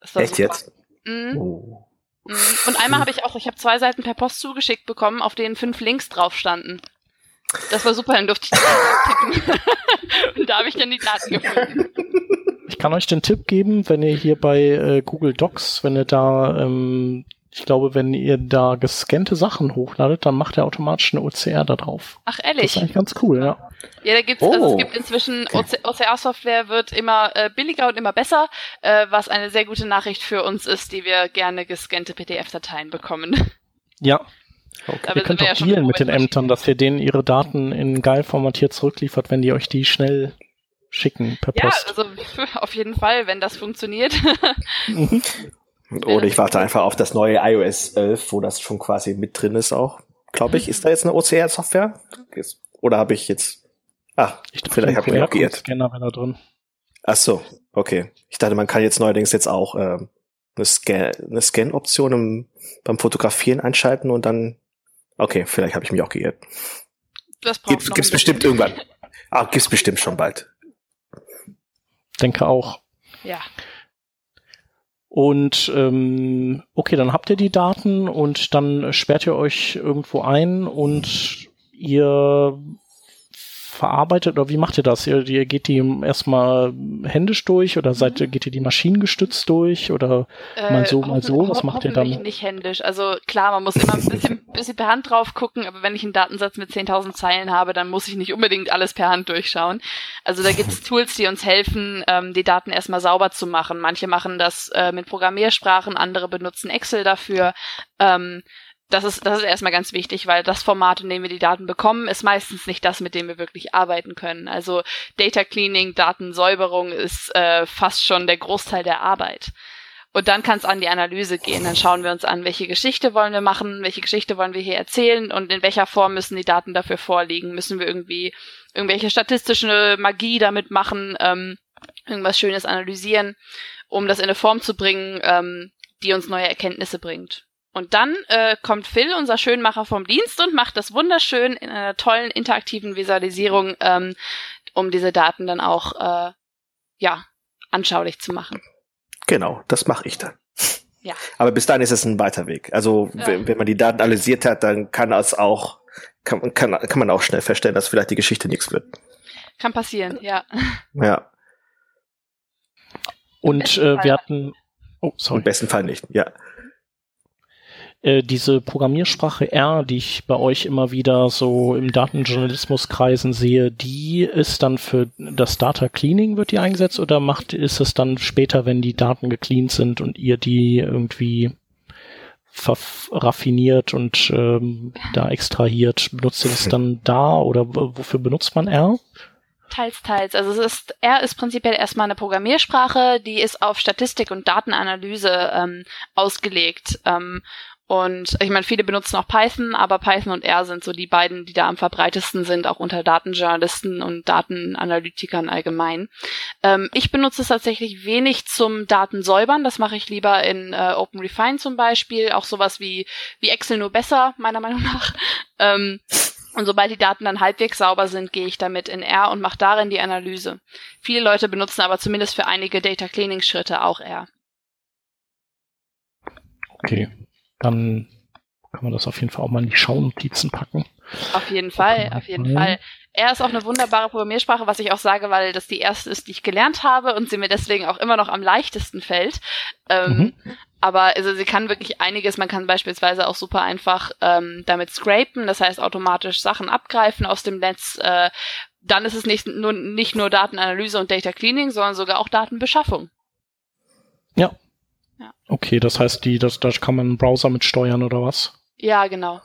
Das war Echt super. jetzt? Mhm. Oh. Mhm. Und einmal habe ich auch, ich habe zwei Seiten per Post zugeschickt bekommen, auf denen fünf Links drauf standen. Das war super, dann durfte ich die tippen. Und da habe ich dann die Daten gefunden. Ich kann euch den Tipp geben, wenn ihr hier bei äh, Google Docs, wenn ihr da, ähm, ich glaube, wenn ihr da gescannte Sachen hochladet, dann macht er automatisch eine OCR da drauf. Ach, Das ehrlich? ist eigentlich ganz cool, ja. Ja, da gibt's, also Oh. es gibt inzwischen OCR-Software wird immer äh, billiger und immer besser, äh, was eine sehr gute Nachricht für uns ist, die wir gerne gescannte PDF-Dateien bekommen. Ja. Aber ihr könnt wir auch ja dealen mit den Ämtern, dass ihr denen ihre Daten in geil formatiert zurückliefert, wenn die euch die schnell schicken per Ja, Post. also auf jeden Fall, wenn das funktioniert. Mhm. Oder ich warte einfach auf das neue iOS 11, wo das schon quasi mit drin ist auch. Glaube ich, ist da jetzt eine OCR-Software? Oder habe ich jetzt... Ah, Ich dachte, vielleicht habe ich mich auch geirrt. Wäre da drin. Ach so, okay. Ich dachte, man kann jetzt neuerdings jetzt auch ähm, eine Scan- eine Scan-Option im, beim Fotografieren einschalten und dann... Okay, vielleicht habe ich mich auch geirrt. Das braucht Gibt's, noch gibt's ein bisschen. bestimmt irgendwann. Ah, gibt's bestimmt schon bald. Denke auch. Ja. Und ähm, okay, dann habt ihr die Daten und dann sperrt ihr euch irgendwo ein und ihr verarbeitet oder wie macht ihr das? Ihr, ihr geht die erstmal händisch durch oder seid ihr, geht ihr die maschinengestützt durch oder Mal so, mal hoffen- so, was macht ihr dann? nicht händisch. Also klar, man muss immer ein bisschen, bisschen per Hand drauf gucken, aber wenn ich einen Datensatz mit 10.000 Zeilen habe, dann muss ich nicht unbedingt alles per Hand durchschauen. Also da gibt es Tools, die uns helfen, ähm, die Daten erstmal sauber zu machen. Manche machen das äh, mit Programmiersprachen, andere benutzen Excel dafür. Ähm, das ist, das ist erstmal ganz wichtig, weil das Format, in dem wir die Daten bekommen, ist meistens nicht das, mit dem wir wirklich arbeiten können. Also Data Cleaning, Datensäuberung ist äh, fast schon der Großteil der Arbeit. Und dann kann es an die Analyse gehen. Dann schauen wir uns an, welche Geschichte wollen wir machen, welche Geschichte wollen wir hier erzählen und in welcher Form müssen die Daten dafür vorliegen. Müssen wir irgendwie irgendwelche statistische Magie damit machen, ähm, irgendwas Schönes analysieren, um das in eine Form zu bringen, ähm, die uns neue Erkenntnisse bringt. Und dann äh, kommt Phil, unser Schönmacher vom Dienst, und macht das wunderschön in einer tollen interaktiven Visualisierung, ähm, um diese Daten dann auch äh, ja anschaulich zu machen. Genau, das mache ich dann. Ja. Aber bis dahin ist es ein weiter Weg. Also Ja. wenn, wenn man die Daten analysiert hat, dann kann das auch kann, kann, kann man auch schnell feststellen, dass vielleicht die Geschichte nichts wird. Kann passieren, ja. Ja, und äh, wir hatten oh im sorry besten Fall nicht. Ja. Äh, diese Programmiersprache R, die ich bei euch immer wieder so im Datenjournalismuskreisen sehe, die ist dann für das Data Cleaning wird die eingesetzt oder macht ist es dann später, wenn die Daten gecleant sind und ihr die irgendwie raffiniert und ähm, da extrahiert, benutzt ihr das dann da oder wofür benutzt man R? Teils, teils. Also es ist, R ist prinzipiell erstmal eine Programmiersprache, die ist auf Statistik und Datenanalyse ähm, ausgelegt. Ähm, und ich meine, viele benutzen auch Python, aber Python und R sind so die beiden, die da am verbreitesten sind, auch unter Datenjournalisten und Datenanalytikern allgemein. Ähm, ich benutze es tatsächlich wenig zum Datensäubern. Das mache ich lieber in äh, OpenRefine zum Beispiel. Auch sowas wie, wie Excel nur besser, meiner Meinung nach. Ähm, und sobald die Daten dann halbwegs sauber sind, gehe ich damit in R und mache darin die Analyse. Viele Leute benutzen aber zumindest für einige Data Cleaning Schritte auch R. Okay, dann kann man das auf jeden Fall auch mal in die Schaunotizen packen. Auf jeden Fall, auf jeden Mhm. Fall. R ist auch eine wunderbare Programmiersprache, was ich auch sage, weil das die erste ist, die ich gelernt habe und sie mir deswegen auch immer noch am leichtesten fällt. Ähm, Aber also sie kann wirklich einiges. Man kann beispielsweise auch super einfach ähm, damit scrapen, das heißt automatisch Sachen abgreifen aus dem Netz. Äh, dann ist es nicht nur, nicht nur Datenanalyse und Data Cleaning, sondern sogar auch Datenbeschaffung. Okay, das heißt, die, das, da kann man einen Browser mit steuern oder was? Ja, genau.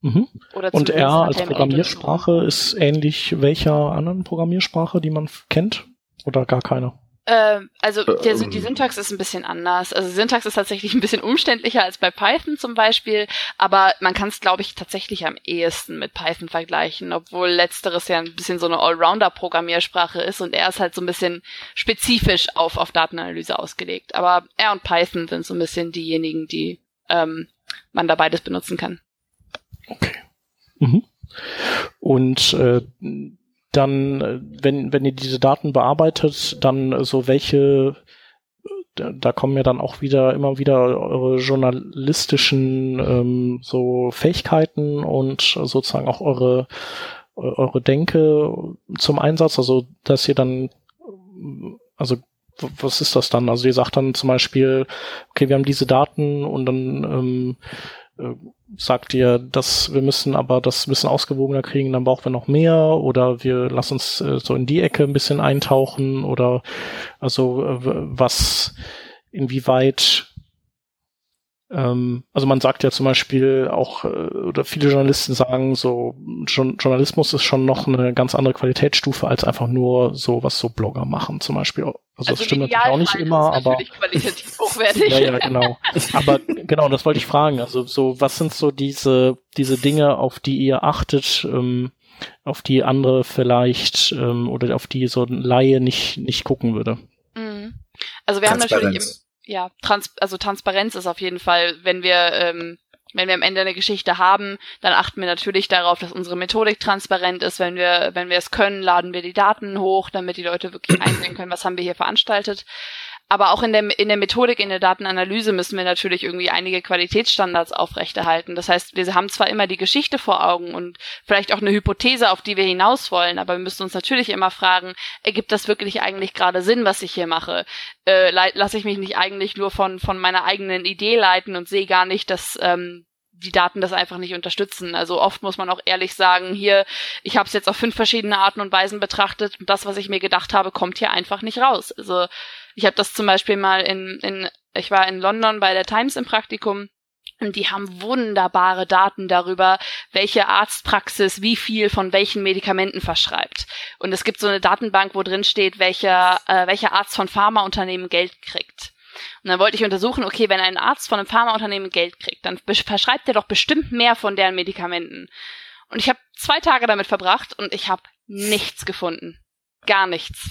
Mhm. und R als Programmiersprache ist ähnlich welcher anderen Programmiersprache, die man kennt? Oder gar keine? Ähm, also der, die ähm. Syntax ist ein bisschen anders. Also Syntax ist tatsächlich ein bisschen umständlicher als bei Python zum Beispiel, aber man kann es, glaube ich, tatsächlich am ehesten mit Python vergleichen, obwohl letzteres ja ein bisschen so eine Allrounder-Programmiersprache ist und er ist halt so ein bisschen spezifisch auf, auf Datenanalyse ausgelegt. Aber R und Python sind so ein bisschen diejenigen, die ähm, man da beides benutzen kann. Okay. Mhm. Und äh, dann, äh, wenn, wenn ihr diese Daten bearbeitet, dann äh, so welche, da, kommen ja dann auch wieder immer wieder eure journalistischen ähm, so Fähigkeiten und sozusagen auch eure eure Denke zum Einsatz, also dass ihr dann, also was ist das dann? Also ihr sagt dann zum Beispiel, okay, wir haben diese Daten und dann ähm, äh, sagt ihr, dass wir müssen aber das ein bisschen ausgewogener kriegen, dann brauchen wir noch mehr oder wir lassen uns äh, so in die Ecke ein bisschen eintauchen oder also äh, was inwieweit also man sagt ja zum Beispiel auch, äh, oder viele Journalisten sagen so, Journalismus ist schon noch eine ganz andere Qualitätsstufe als einfach nur so, was so Blogger machen zum Beispiel. Also, also das stimmt natürlich auch nicht immer, aber. Qualitativ hochwertig. ja, ja, genau. Aber genau, das wollte ich fragen. Also so, was sind so diese, diese Dinge, auf die ihr achtet, ähm, auf die andere vielleicht ähm, oder auf die so ein Laie nicht, nicht gucken würde? Mhm. Also wir haben natürlich im, ja, trans also Transparenz ist auf jeden Fall, wenn wir ähm, wenn wir am Ende eine Geschichte haben, dann achten wir natürlich darauf, dass unsere Methodik transparent ist. Wenn wir, wenn wir es können, laden wir die Daten hoch, damit die Leute wirklich einsehen können, was haben wir hier veranstaltet. Aber auch in der, in der Methodik, in der Datenanalyse müssen wir natürlich irgendwie einige Qualitätsstandards aufrechterhalten. Das heißt, wir haben zwar immer die Geschichte vor Augen und vielleicht auch eine Hypothese, auf die wir hinaus wollen, aber wir müssen uns natürlich immer fragen, ergibt das wirklich eigentlich gerade Sinn, was ich hier mache? Äh, lasse ich mich nicht eigentlich nur von, von meiner eigenen Idee leiten und sehe gar nicht, dass ähm, die Daten das einfach nicht unterstützen. Also oft muss man auch ehrlich sagen, hier, ich habe es jetzt auf fünf verschiedene Arten und Weisen betrachtet und das, was ich mir gedacht habe, kommt hier einfach nicht raus. Also ich habe das zum Beispiel mal in, in, ich war in London bei der Times im Praktikum und die haben wunderbare Daten darüber, welche Arztpraxis wie viel von welchen Medikamenten verschreibt. Und es gibt so eine Datenbank, wo drin steht, welcher, äh, welcher Arzt von Pharmaunternehmen Geld kriegt. Und dann wollte ich untersuchen, okay, wenn ein Arzt von einem Pharmaunternehmen Geld kriegt, dann verschreibt er doch bestimmt mehr von deren Medikamenten. Und ich habe zwei Tage damit verbracht und ich habe nichts gefunden. Gar nichts.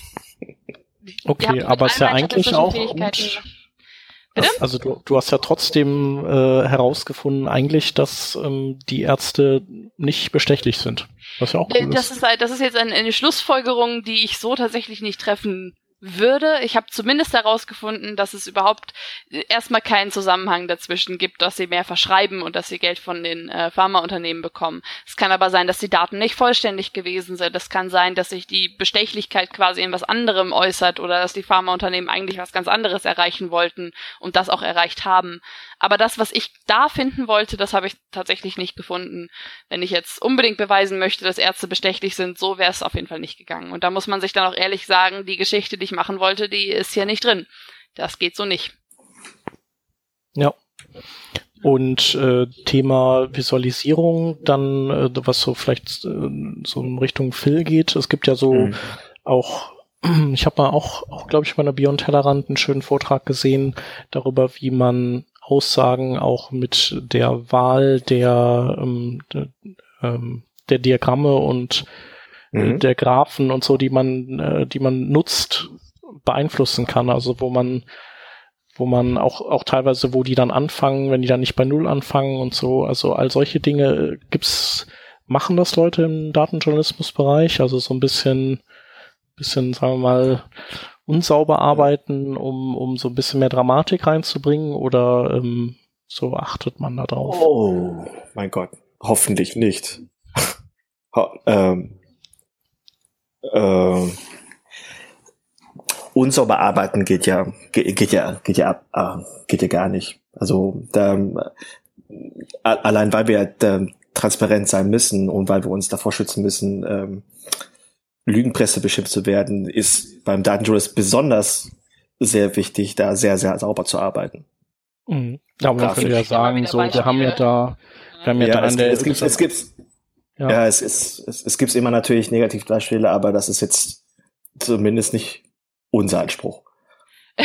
Okay, aber es ist ja eigentlich auch gut. Also du, du hast ja trotzdem äh, herausgefunden eigentlich, dass ähm, die Ärzte nicht bestechlich sind. Was ja auch cool das ist. ist halt, das ist jetzt eine, eine Schlussfolgerung, die ich so tatsächlich nicht treffen würde. Ich habe zumindest herausgefunden, dass es überhaupt erstmal keinen Zusammenhang dazwischen gibt, dass sie mehr verschreiben und dass sie Geld von den äh, Pharmaunternehmen bekommen. Es kann aber sein, dass die Daten nicht vollständig gewesen sind. Es kann sein, dass sich die Bestechlichkeit quasi in was anderem äußert oder dass die Pharmaunternehmen eigentlich was ganz anderes erreichen wollten und das auch erreicht haben. Aber das, was ich da finden wollte, das habe ich tatsächlich nicht gefunden. Wenn ich jetzt unbedingt beweisen möchte, dass Ärzte bestechlich sind, so wäre es auf jeden Fall nicht gegangen. Und da muss man sich dann auch ehrlich sagen, die Geschichte, die ich machen wollte, die ist hier nicht drin. Das geht so nicht. Ja. Und äh, Thema Visualisierung, dann, äh, was so vielleicht äh, so in Richtung Phil geht. Es gibt ja so mhm. auch ich habe mal auch, auch glaube ich, bei einer Beyond Tellerrand einen schönen Vortrag gesehen darüber, wie man Aussagen auch mit der Wahl der, ähm, de, ähm, der Diagramme und äh, mhm. der Graphen und so, die man, äh, die man nutzt, beeinflussen kann. Also wo man, wo man auch, auch teilweise, wo die dann anfangen, wenn die dann nicht bei Null anfangen und so. Also all solche Dinge gibt's, machen das Leute im Datenjournalismusbereich. Also so ein bisschen, bisschen, sagen wir mal, unsauber arbeiten, um, um so ein bisschen mehr Dramatik reinzubringen oder ähm, so achtet man da drauf? Oh, mein Gott, hoffentlich nicht. ähm, ähm, unsauber arbeiten geht ja geht, geht ja geht ja äh, geht ja gar nicht. Also da, allein weil wir äh, transparent sein müssen und weil wir uns davor schützen müssen, ähm, Lügenpresse beschimpft zu werden, ist beim Datenjournalist besonders sehr wichtig, da sehr, sehr sauber zu arbeiten. Mhm. Ja, aber man könnte ja sagen, so, wir haben ja da, wir haben ja, ja da es, an der, es gibt, es gibt, ja. ja, es ist, es, es gibt immer natürlich Negativdarsteller, aber das ist jetzt zumindest nicht unser Anspruch.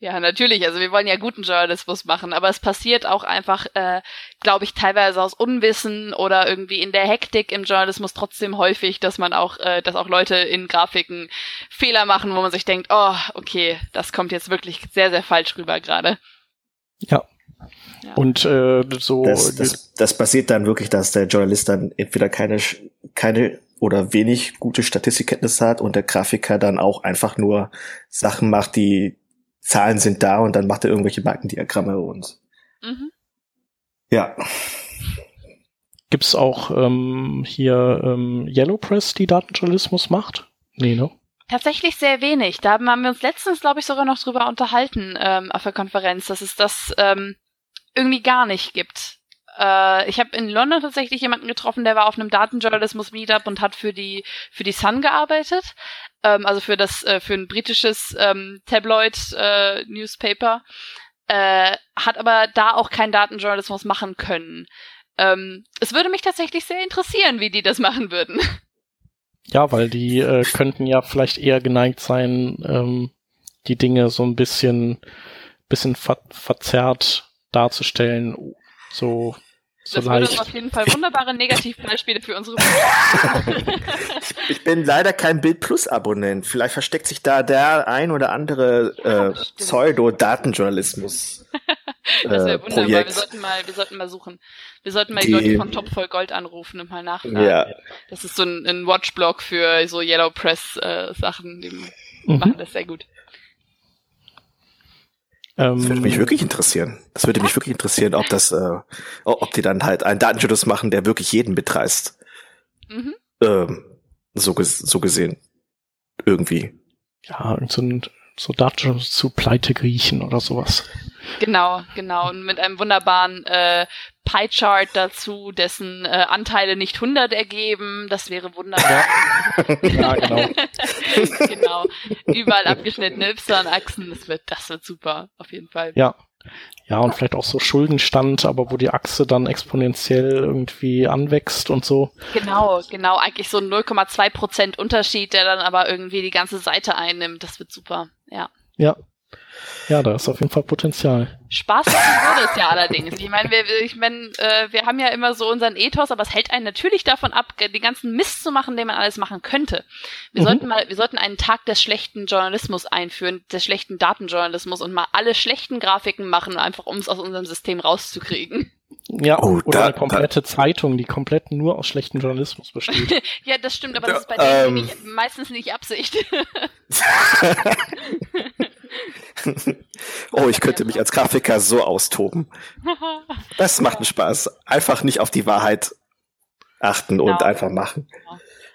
Ja, natürlich. Also wir wollen ja guten Journalismus machen, aber es passiert auch einfach, äh, glaube ich, teilweise aus Unwissen oder irgendwie in der Hektik im Journalismus trotzdem häufig, dass man auch, äh, dass auch Leute in Grafiken Fehler machen, wo man sich denkt, oh, okay, das kommt jetzt wirklich sehr, sehr falsch rüber gerade. Ja. ja. Und äh, so. Das, das, das passiert dann wirklich, dass der Journalist dann entweder keine, keine oder wenig gute Statistikkenntnisse hat und der Grafiker dann auch einfach nur Sachen macht, die Zahlen sind da und dann macht er irgendwelche Balkendiagramme und mhm. ja. Gibt's auch ähm, hier ähm, Yellow Press, die Datenjournalismus macht? Nee, ne? Tatsächlich sehr wenig. Da haben wir uns letztens, glaube ich, sogar noch drüber unterhalten ähm, auf der Konferenz, dass es das ähm, irgendwie gar nicht gibt. Äh, ich habe in London tatsächlich jemanden getroffen, der war auf einem Datenjournalismus-Meetup und hat für die für die Sun gearbeitet ähm, also für das, äh, für ein britisches ähm, Tabloid-Newspaper, äh, äh, hat aber da auch keinen Datenjournalismus machen können. Ähm, es würde mich tatsächlich sehr interessieren, wie die das machen würden. Ja, weil die äh, könnten ja vielleicht eher geneigt sein, ähm, die Dinge so ein bisschen, bisschen ver verzerrt darzustellen. So so das leicht. würde auf jeden Fall wunderbare Negativbeispiele für unsere Ich bin leider kein Bild Plus Abonnent. Vielleicht versteckt sich da der ein oder andere äh, Pseudo-Datenjournalismus. das wäre äh, wunderbar. Projekt. Wir sollten mal, wir sollten mal suchen. Wir sollten mal die, die Leute von Top voll Gold anrufen und mal nachfragen. Ja. Das ist so ein, ein Watchblog für so Yellow Press äh, Sachen. Die mhm. machen das sehr gut. Das würde mich ähm, wirklich interessieren. Das würde mich wirklich interessieren, ob das, äh, ob die dann halt einen Datenschutz machen, der wirklich jeden mitreißt. Mhm. Ähm, so, so gesehen. Irgendwie. Ja, so ein so Datenschutz zu Pleite griechen oder sowas. Genau, genau. Und mit einem wunderbaren äh, Pie-Chart dazu, dessen äh, Anteile nicht 100 ergeben. Das wäre wunderbar. ja, genau. genau. Überall abgeschnittene Y-Achsen. Das wird, das wird super. Auf jeden Fall. Ja. Ja, und vielleicht auch so Schuldenstand, aber wo die Achse dann exponentiell irgendwie anwächst und so. Genau, genau. Eigentlich so ein 0,2 Prozent Unterschied, der dann aber irgendwie die ganze Seite einnimmt. Das wird super. Ja. Ja, ja, da ist auf jeden Fall Potenzial. Spaß machen würde es ja allerdings. Ich meine, wir, ich mein, äh, wir haben ja immer so unseren Ethos, aber es hält einen natürlich davon ab, den ganzen Mist zu machen, den man alles machen könnte. Wir mhm. sollten mal, wir sollten einen Tag des schlechten Journalismus einführen, des schlechten Datenjournalismus und mal alle schlechten Grafiken machen, einfach um es aus unserem System rauszukriegen. Ja, oh, oder da, eine komplette da. Zeitung, die komplett nur aus schlechtem Journalismus besteht. ja, das stimmt, aber das ist bei denen ähm, nicht, meistens nicht Absicht. oh, ich könnte mich als Grafiker so austoben. Das macht einen Spaß. Einfach nicht auf die Wahrheit achten genau. und einfach machen.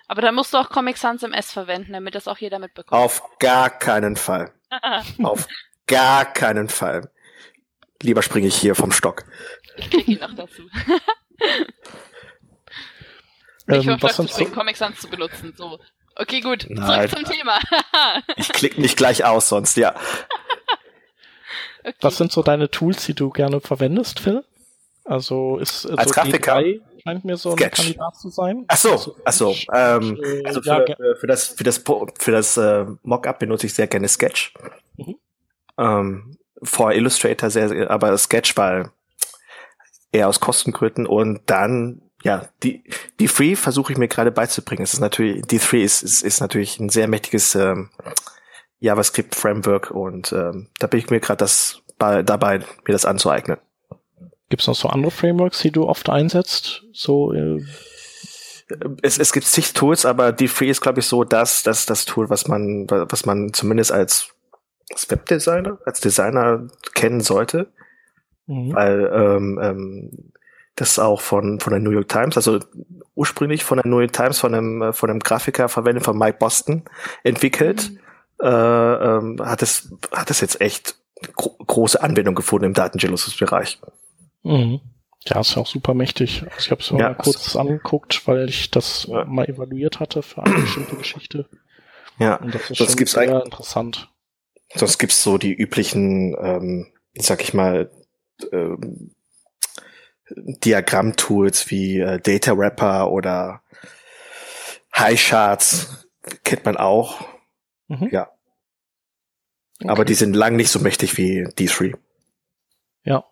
Aber da musst du auch Comic Sans MS verwenden, damit das auch jeder mitbekommt. Auf gar keinen Fall. auf gar keinen Fall. Lieber springe ich hier vom Stock. Ich kriege ihn noch dazu. ich ähm, was sonst so? Comic Sans zu benutzen. So. Okay, gut. Nein. Zurück zum Thema. ich klicke mich gleich aus, sonst ja. Okay. Was sind so deine Tools, die du gerne verwendest, Phil? Also ist Als so Grafiker D3 scheint mir so ein Sketch. Kandidat zu sein. Ach so, also, ach so. Ähm, äh, also für, ja, für das für das für das äh, Mockup benutze ich sehr gerne Sketch. Mhm. Ähm, vor Illustrator sehr, aber Sketch weil eher aus Kostengründen und dann ja, die, die Free versuche ich mir gerade beizubringen. Es ist natürlich, die Free ist, ist, ist natürlich ein sehr mächtiges ähm, JavaScript-Framework und ähm, da bin ich mir gerade das bei, dabei, mir das anzueignen. Gibt es noch so andere Frameworks, die du oft einsetzt? So äh es, es gibt zig Tools, aber die Free ist, glaube ich, so das, das, das Tool, was man, was man zumindest als, als Webdesigner, als Designer kennen sollte. Mhm. Weil ähm, ähm, das auch von, von der New York Times, also ursprünglich von der New York Times, von einem, von einem Grafiker verwendet, von Mike Boston entwickelt, mhm. äh, ähm, hat es, hat es jetzt echt gro große Anwendung gefunden im Datenjournalismusbereich. Mhm. Ja, ist ja auch super mächtig. Also ich habe es mir ja, mal kurz angeguckt, weil ich das ja. mal evaluiert hatte für eine bestimmte Geschichte. Ja, und das ist sonst gibt's sehr interessant. Sonst gibt's so die üblichen, ähm, sag ich mal, ähm, Diagramm-Tools wie äh, Data Wrapper oder High Charts kennt man auch. Mhm. Ja. Okay. Aber die sind lang nicht so mächtig wie D3. Ja.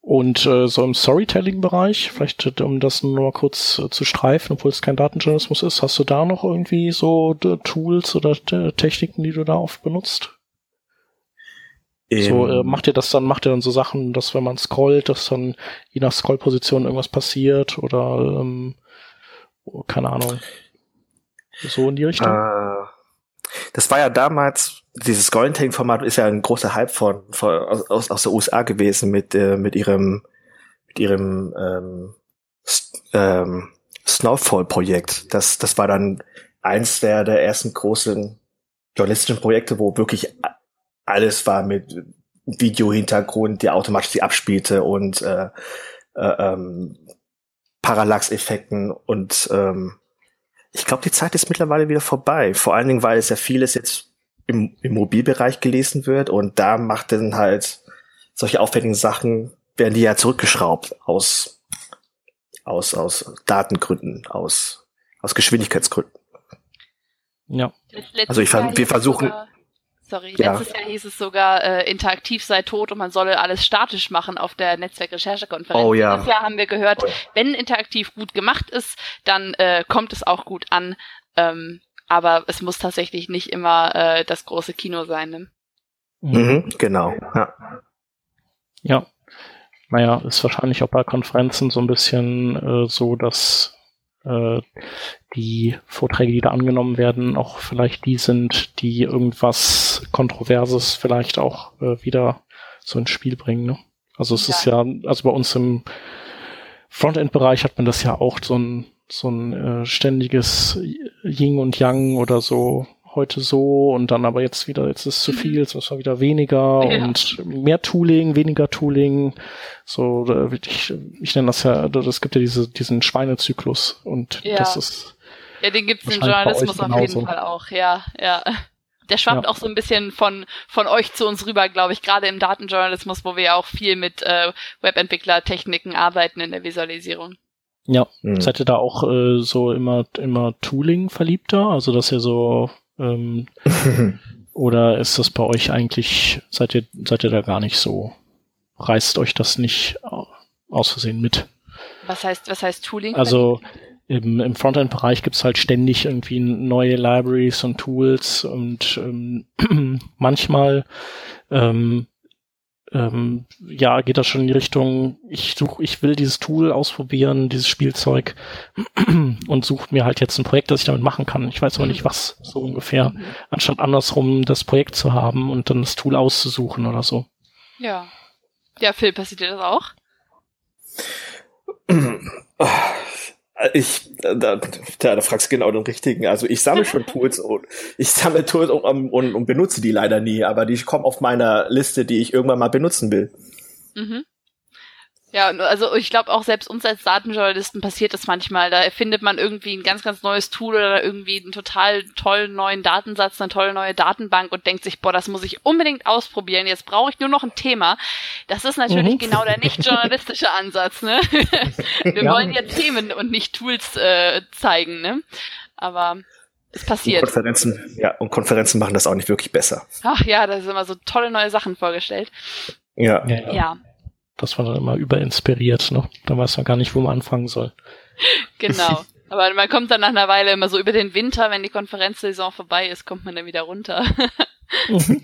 Und äh, so im Storytelling-Bereich, vielleicht äh, um das nur mal kurz äh, zu streifen, obwohl es kein Datenjournalismus ist, hast du da noch irgendwie so äh, Tools oder äh, Techniken, die du da oft benutzt? So äh, macht ihr das dann, macht ihr dann so Sachen, dass wenn man scrollt, dass dann je nach Scrollposition irgendwas passiert oder ähm, keine Ahnung. So in die Richtung? Äh, das war ja damals, dieses Scrolling-Format ist ja ein großer Hype von, von aus, aus der USA gewesen mit, äh, mit ihrem, mit ihrem ähm, ähm, Snowfall-Projekt. Das, das war dann eins der, der ersten großen journalistischen Projekte, wo wirklich alles war mit Video-Hintergrund, der automatisch sie abspielte und äh, äh, ähm, Parallax-Effekten und ähm, ich glaube, die Zeit ist mittlerweile wieder vorbei. Vor allen Dingen, weil es ja vieles jetzt im, im Mobilbereich gelesen wird und da macht dann halt solche aufwendigen Sachen, werden die ja zurückgeschraubt aus, aus, aus Datengründen, aus, aus Geschwindigkeitsgründen. Ja. Also ich, wir versuchen, Sorry, ja. letztes Jahr hieß es sogar, äh, interaktiv sei tot und man solle alles statisch machen auf der Netzwerkrecherchekonferenz. Oh ja. Dieses Jahr haben wir gehört, oh. wenn interaktiv gut gemacht ist, dann äh, kommt es auch gut an. Ähm, aber es muss tatsächlich nicht immer äh, das große Kino sein. Ne? Mhm, genau, ja. Ja. Naja, ist wahrscheinlich auch bei Konferenzen so ein bisschen äh, so, dass äh, die Vorträge, die da angenommen werden, auch vielleicht die sind, die irgendwas Kontroverses vielleicht auch äh, wieder so ins Spiel bringen. Ne? Also es ja. ist ja, also bei uns im Frontend-Bereich hat man das ja auch so ein so ein äh, ständiges Yin und Yang oder so heute so und dann aber jetzt wieder, jetzt ist zu viel, jetzt ist wieder weniger ja. und mehr Tooling, weniger Tooling. So, ich, ich nenne das ja, das gibt ja diese, diesen Schweinezyklus und ja. das ist. Ja, den gibt's im Journalismus auf jeden Fall auch, ja, ja. Der schwappt ja. auch so ein bisschen von, von euch zu uns rüber, glaube ich, gerade im Datenjournalismus, wo wir ja auch viel mit äh, Webentwicklertechniken arbeiten in der Visualisierung. Ja, mhm. seid ihr da auch äh, so immer, immer Tooling verliebter? Also, dass ihr so ähm, oder ist das bei euch eigentlich, seid ihr, seid ihr da gar nicht so? Reißt euch das nicht aus Versehen mit? Was heißt, was heißt Tooling? Also im, im Frontend-Bereich gibt's halt ständig irgendwie neue Libraries und Tools und ähm, manchmal ähm, ähm, ja, geht das schon in die Richtung, ich suche, ich will dieses Tool ausprobieren, dieses Spielzeug und suche mir halt jetzt ein Projekt, das ich damit machen kann. Ich weiß aber nicht, was so ungefähr, mhm. anstatt andersrum das Projekt zu haben und dann das Tool auszusuchen oder so. Ja. Ja, Phil, passiert dir das auch? Ich, da, da, da fragst du genau den richtigen. Also ich sammle schon Tools und ich sammle Tools und, und, und benutze die leider nie, aber die kommen auf meiner Liste, die ich irgendwann mal benutzen will. Mhm. Ja, also ich glaube auch selbst uns als Datenjournalisten passiert das manchmal. Da findet man irgendwie ein ganz, ganz neues Tool oder irgendwie einen total tollen neuen Datensatz, eine tolle neue Datenbank und denkt sich, boah, das muss ich unbedingt ausprobieren. Jetzt brauche ich nur noch ein Thema. Das ist natürlich mhm. genau der nicht journalistische Ansatz. Ne? Wir ja. wollen ja Themen und nicht Tools äh, zeigen. Ne? Aber es passiert. Und Konferenzen, ja, und Konferenzen machen das auch nicht wirklich besser. Ach ja, da sind immer so tolle neue Sachen vorgestellt. Ja. ja. ja das war dann immer überinspiriert, ne? Da weiß man gar nicht, wo man anfangen soll. Genau. Aber man kommt dann nach einer Weile immer so über den Winter, wenn die Konferenzsaison vorbei ist, kommt man dann wieder runter.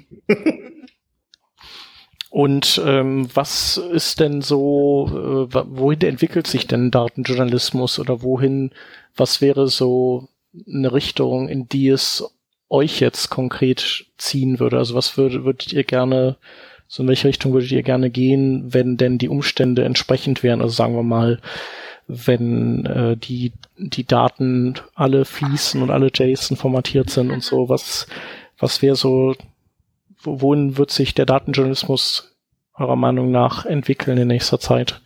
Und ähm, was ist denn so, äh, wohin entwickelt sich denn Datenjournalismus oder wohin, was wäre so eine Richtung, in die es euch jetzt konkret ziehen würde? Also was würdet, würdet ihr gerne so in welche Richtung würdet ihr gerne gehen, wenn denn die Umstände entsprechend wären? Also sagen wir mal, wenn äh, die, die Daten alle fließen und alle JSON formatiert sind und so, was, was wäre so, wohin wird sich der Datenjournalismus eurer Meinung nach entwickeln in nächster Zeit?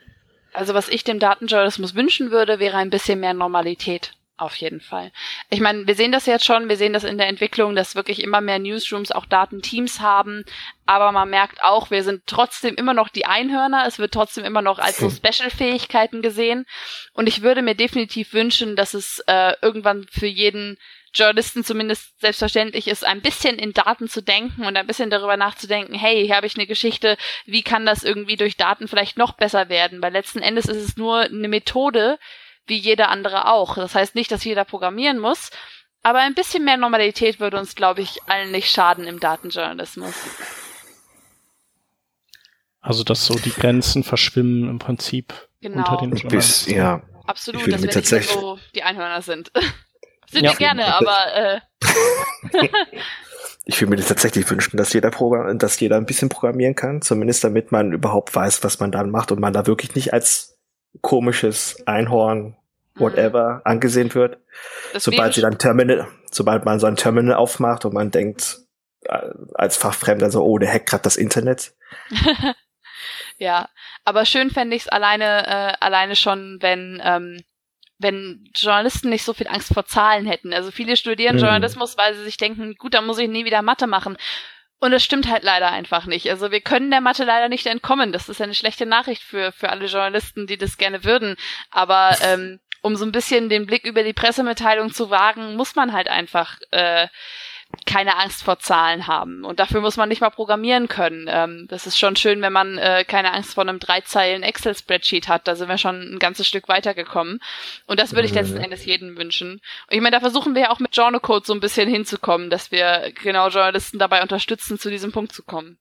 Also was ich dem Datenjournalismus wünschen würde, wäre ein bisschen mehr Normalität. Auf jeden Fall. Ich meine, wir sehen das jetzt schon, wir sehen das in der Entwicklung, dass wirklich immer mehr Newsrooms auch Datenteams haben, aber man merkt auch, wir sind trotzdem immer noch die Einhörner, es wird trotzdem immer noch als so Special-Fähigkeiten gesehen und ich würde mir definitiv wünschen, dass es äh, irgendwann für jeden Journalisten zumindest selbstverständlich ist, ein bisschen in Daten zu denken und ein bisschen darüber nachzudenken, hey, hier habe ich eine Geschichte, wie kann das irgendwie durch Daten vielleicht noch besser werden? Weil letzten Endes ist es nur eine Methode, wie jeder andere auch. Das heißt nicht, dass jeder programmieren muss, aber ein bisschen mehr Normalität würde uns, glaube ich, allen nicht schaden im Datenjournalismus. Also, dass so die Grenzen verschwimmen im Prinzip genau. unter den Journalisten. ja. Absolut, dass wir nicht so die Einhörner sind. sind ja. wir gerne, aber äh. ich würde mir das tatsächlich wünschen, dass jeder Programm, dass jeder ein bisschen programmieren kann, zumindest damit man überhaupt weiß, was man dann macht und man da wirklich nicht als komisches Einhorn whatever mhm. angesehen wird. Das sobald sie dann Terminal, sobald man so ein Terminal aufmacht und man denkt äh, als Fachfremder so, oh, der hackt gerade das Internet. ja, aber schön fände ich es alleine, äh, alleine schon, wenn ähm, wenn Journalisten nicht so viel Angst vor Zahlen hätten. Also viele studieren mhm. Journalismus, weil sie sich denken, gut, dann muss ich nie wieder Mathe machen. Und das stimmt halt leider einfach nicht. Also wir können der Mathe leider nicht entkommen. Das ist eine schlechte Nachricht für, für alle Journalisten, die das gerne würden. Aber ähm, um so ein bisschen den Blick über die Pressemitteilung zu wagen, muss man halt einfach äh, keine Angst vor Zahlen haben. Und dafür muss man nicht mal programmieren können. Ähm, das ist schon schön, wenn man äh, keine Angst vor einem Dreizeilen Excel-Spreadsheet hat. Da sind wir schon ein ganzes Stück weitergekommen. Und das würde ich letzten Endes jedem wünschen. Und ich meine, da versuchen wir ja auch mit Journal-Code so ein bisschen hinzukommen, dass wir genau Journalisten dabei unterstützen, zu diesem Punkt zu kommen.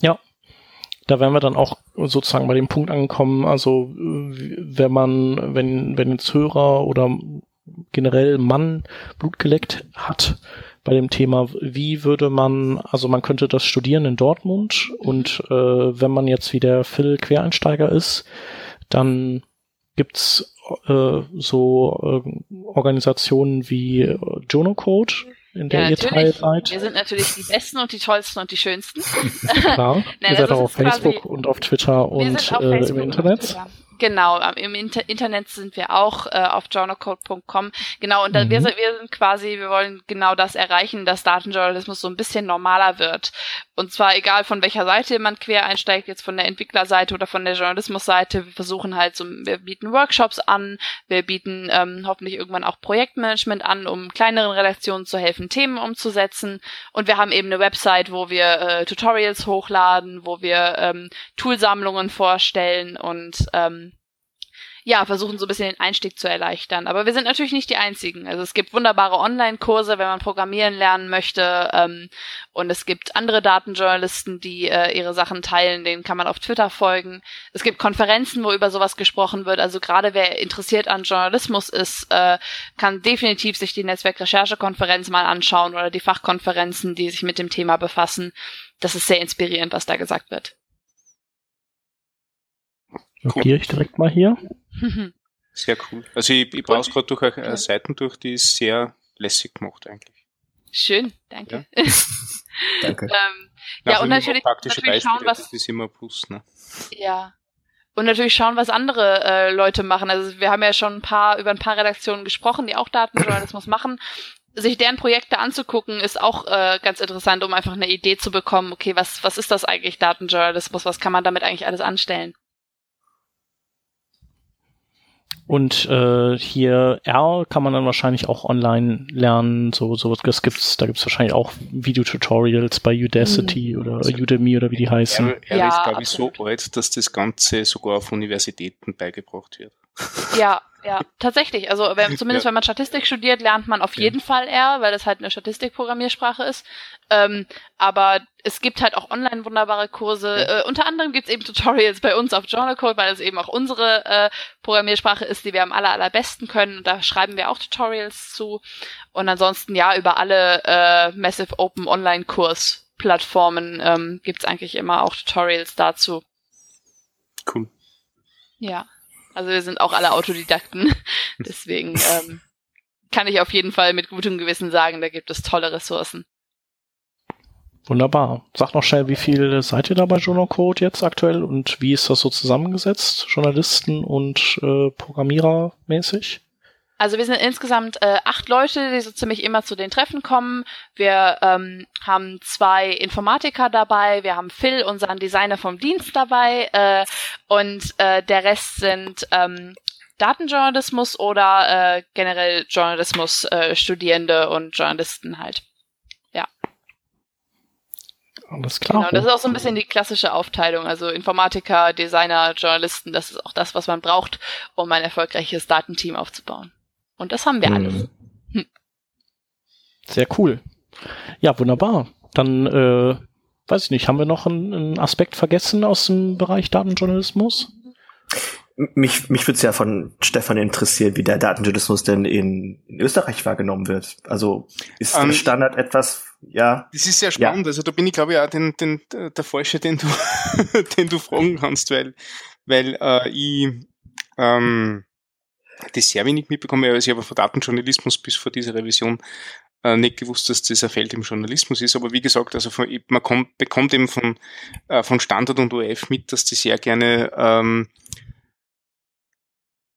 Ja, da wären wir dann auch sozusagen bei dem Punkt angekommen, also wenn man, wenn, wenn jetzt Hörer oder generell Mann Blut geleckt hat bei dem Thema, wie würde man, also man könnte das studieren in Dortmund und äh, wenn man jetzt wie der Phil Quereinsteiger ist, dann gibt's äh, so äh, Organisationen wie Jonocode, in der ja, ihr Teil seid. Wir sind natürlich die Besten und die Tollsten und die Schönsten. Klar, Nein, ihr seid auch auf Facebook und auf Twitter und äh, im Internet. Genau, im Inter Internet sind wir auch äh, auf journalcode.com. Genau, und da, mhm. wir, sind, wir sind quasi, wir wollen genau das erreichen, dass Datenjournalismus so ein bisschen normaler wird. Und zwar egal von welcher Seite man quer einsteigt, jetzt von der Entwicklerseite oder von der Journalismusseite. Wir versuchen halt so, wir bieten Workshops an, wir bieten ähm, hoffentlich irgendwann auch Projektmanagement an, um kleineren Redaktionen zu helfen, Themen umzusetzen. Und wir haben eben eine Website, wo wir äh, Tutorials hochladen, wo wir ähm, Toolsammlungen vorstellen und ähm, ja, versuchen so ein bisschen den Einstieg zu erleichtern. Aber wir sind natürlich nicht die Einzigen. Also es gibt wunderbare Online-Kurse, wenn man Programmieren lernen möchte. Ähm, und es gibt andere Datenjournalisten, die äh, ihre Sachen teilen. Denen kann man auf Twitter folgen. Es gibt Konferenzen, wo über sowas gesprochen wird. Also gerade wer interessiert an Journalismus ist, äh, kann definitiv sich die Netzwerk-Recherche-Konferenz mal anschauen oder die Fachkonferenzen, die sich mit dem Thema befassen. Das ist sehr inspirierend, was da gesagt wird. Notiere ich direkt mal hier. Sehr cool. Also ich, ich brauche gerade durch äh, Seiten durch, die ist sehr lässig gemacht eigentlich. Schön, danke. Ja. danke. ähm, ja, und natürlich, natürlich schauen, was, das ist immer Plus, ne? Ja. Und natürlich schauen, was andere äh, Leute machen. Also wir haben ja schon ein paar über ein paar Redaktionen gesprochen, die auch Datenjournalismus machen. Sich deren Projekte anzugucken, ist auch äh, ganz interessant, um einfach eine Idee zu bekommen, okay, was, was ist das eigentlich Datenjournalismus, was kann man damit eigentlich alles anstellen? Und äh, hier R kann man dann wahrscheinlich auch online lernen. So, so das gibt's, da gibt's wahrscheinlich auch Videotutorials bei Udacity mhm. oder Udemy oder wie die heißen. R, R ja, ist, glaube ich, so alt, dass das Ganze sogar auf Universitäten beigebracht wird. Ja, ja, tatsächlich. Also wenn, zumindest ja. wenn man Statistik studiert, lernt man auf jeden Fall R, weil das halt eine Statistikprogrammiersprache ist. Ähm, aber es gibt halt auch online wunderbare Kurse. Ja. Äh, unter anderem gibt's eben Tutorials bei uns auf Journal Code, weil es eben auch unsere äh, Programmiersprache ist, die wir am aller, allerbesten können. Und da schreiben wir auch Tutorials zu. Und ansonsten ja, über alle äh, Massive Open Online Kurs Plattformen ähm, gibt's eigentlich immer auch Tutorials dazu. Cool. Ja. Also wir sind auch alle Autodidakten. Deswegen ähm, kann ich auf jeden Fall mit gutem Gewissen sagen, da gibt es tolle Ressourcen. Wunderbar. Sag noch schnell, wie viel seid ihr da bei Juno Code jetzt aktuell und wie ist das so zusammengesetzt? Journalisten und äh, Programmierer mäßig? Also wir sind insgesamt äh, acht Leute, die so ziemlich immer zu den Treffen kommen. Wir ähm, haben zwei Informatiker dabei, wir haben Phil, unseren Designer vom Dienst dabei äh, und äh, der Rest sind ähm, Datenjournalismus oder äh, generell Journalismus äh, Studierende und Journalisten halt. Ja. Alles klar. Genau, das ist auch so ein bisschen die klassische Aufteilung. Also Informatiker, Designer, Journalisten, das ist auch das, was man braucht, um ein erfolgreiches Datenteam aufzubauen. Und das haben wir mhm. alles. Hm. Sehr cool. Ja, wunderbar. Dann, äh, weiß ich nicht, haben wir noch einen, einen Aspekt vergessen aus dem Bereich Datenjournalismus? Mich, mich würde es ja von Stefan interessieren, wie der Datenjournalismus denn in, in Österreich wahrgenommen wird. Also ist um, ähm, Standard etwas, ja. Das ist sehr spannend. Ja. Also da bin ich, glaube ich, auch den, den, der Forscher, den du, den du fragen kannst, weil, weil äh, ich ähm, das sehr wenig mitbekommen. Also ich habe von Datenjournalismus bis vor dieser Revision äh, nicht gewusst, dass das ein Feld im Journalismus ist. Aber wie gesagt, also von, man kommt, bekommt eben von, äh, von Standard und OF mit, dass die sehr gerne ähm,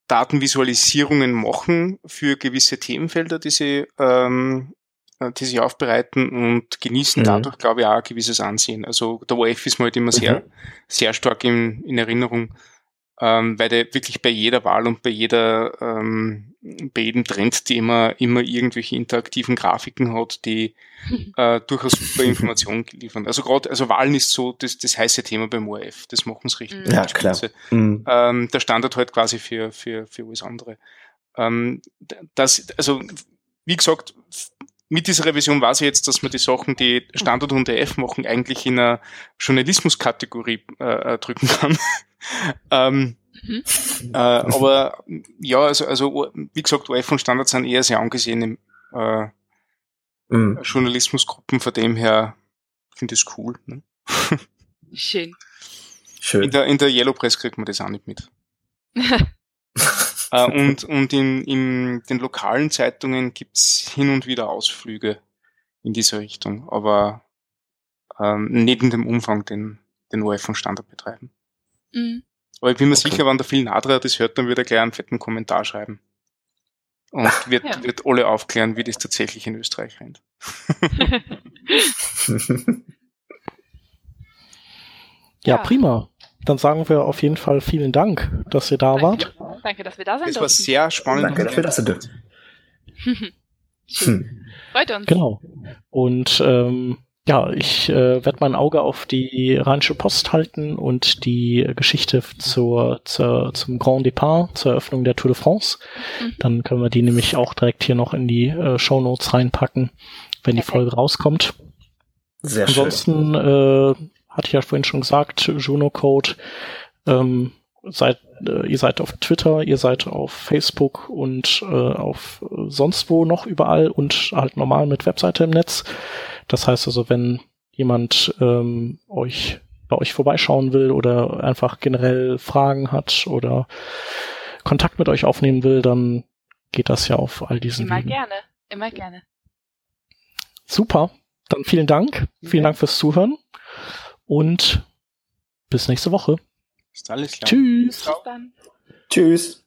Datenvisualisierungen machen für gewisse Themenfelder, die sie, ähm, äh, die sie aufbereiten und genießen mhm. dadurch, glaube ich, auch ein gewisses Ansehen. Also der OF ist mir halt immer mhm. sehr, sehr stark in, in Erinnerung, ähm, weil der wirklich bei jeder Wahl und bei jeder, ähm, bei jedem Trendthema immer irgendwelche interaktiven Grafiken hat, die äh, durchaus super Informationen liefern. Also gerade, also Wahlen ist so das, das heiße Thema beim ORF. Das machen sie richtig. Ja, klar. Mhm. Ähm, der Standard halt quasi für, für, für alles andere. Ähm, das, also, wie gesagt, mit dieser Revision weiß ich jetzt, dass man die Sachen, die Standard und EF machen, eigentlich in einer Journalismuskategorie äh, äh drücken kann. Ähm, mhm. äh, aber ja, also, also wie gesagt, OF und Standard sind eher sehr angesehen im äh, mhm. Journalismusgruppen, von dem her finde ich es cool. Ne? Schön. Schön. In der, in der Yellow Press kriegt man das auch nicht mit. Äh, und und in, in den lokalen Zeitungen gibt's hin und wieder Ausflüge in diese Richtung, aber ähm, nicht in dem Umfang, den, den OF und Standard betreiben. Mhm. Aber ich bin mir okay. sicher, wenn der viel Nadra das hört, dann wird er gleich einen fetten Kommentar schreiben. Und wird, ja. wird alle aufklären, wie das tatsächlich in Österreich rennt. ja, prima. Dann sagen wir auf jeden Fall vielen Dank, dass ihr da Danke. wart. Danke, dass wir da sind. Das war sehr spannend. Danke dafür, dass ihr dürft. hm. Freut uns. Genau. Und ähm, ja, ich äh, werde mein Auge auf die Rheinische Post halten und die Geschichte zur, zur, zum Grand Départ, zur Eröffnung der Tour de France. Mhm. Dann können wir die nämlich auch direkt hier noch in die äh, Show Notes reinpacken, wenn Perfekt. die Folge rauskommt. Sehr Ansonsten, schön. äh, hatte ich ja vorhin schon gesagt, Juno Code, ähm, seid, äh, ihr seid auf Twitter, ihr seid auf Facebook und äh, auf sonst wo noch überall und halt normal mit Webseite im Netz. Das heißt also, wenn jemand ähm, euch bei euch vorbeischauen will oder einfach generell Fragen hat oder Kontakt mit euch aufnehmen will, dann geht das ja auf all diesen Immer Wegen. gerne, immer gerne. Super. Dann vielen Dank. Vielen Dank fürs Zuhören und bis nächste Woche. Ist alles klar. Tschüss. Tschüss.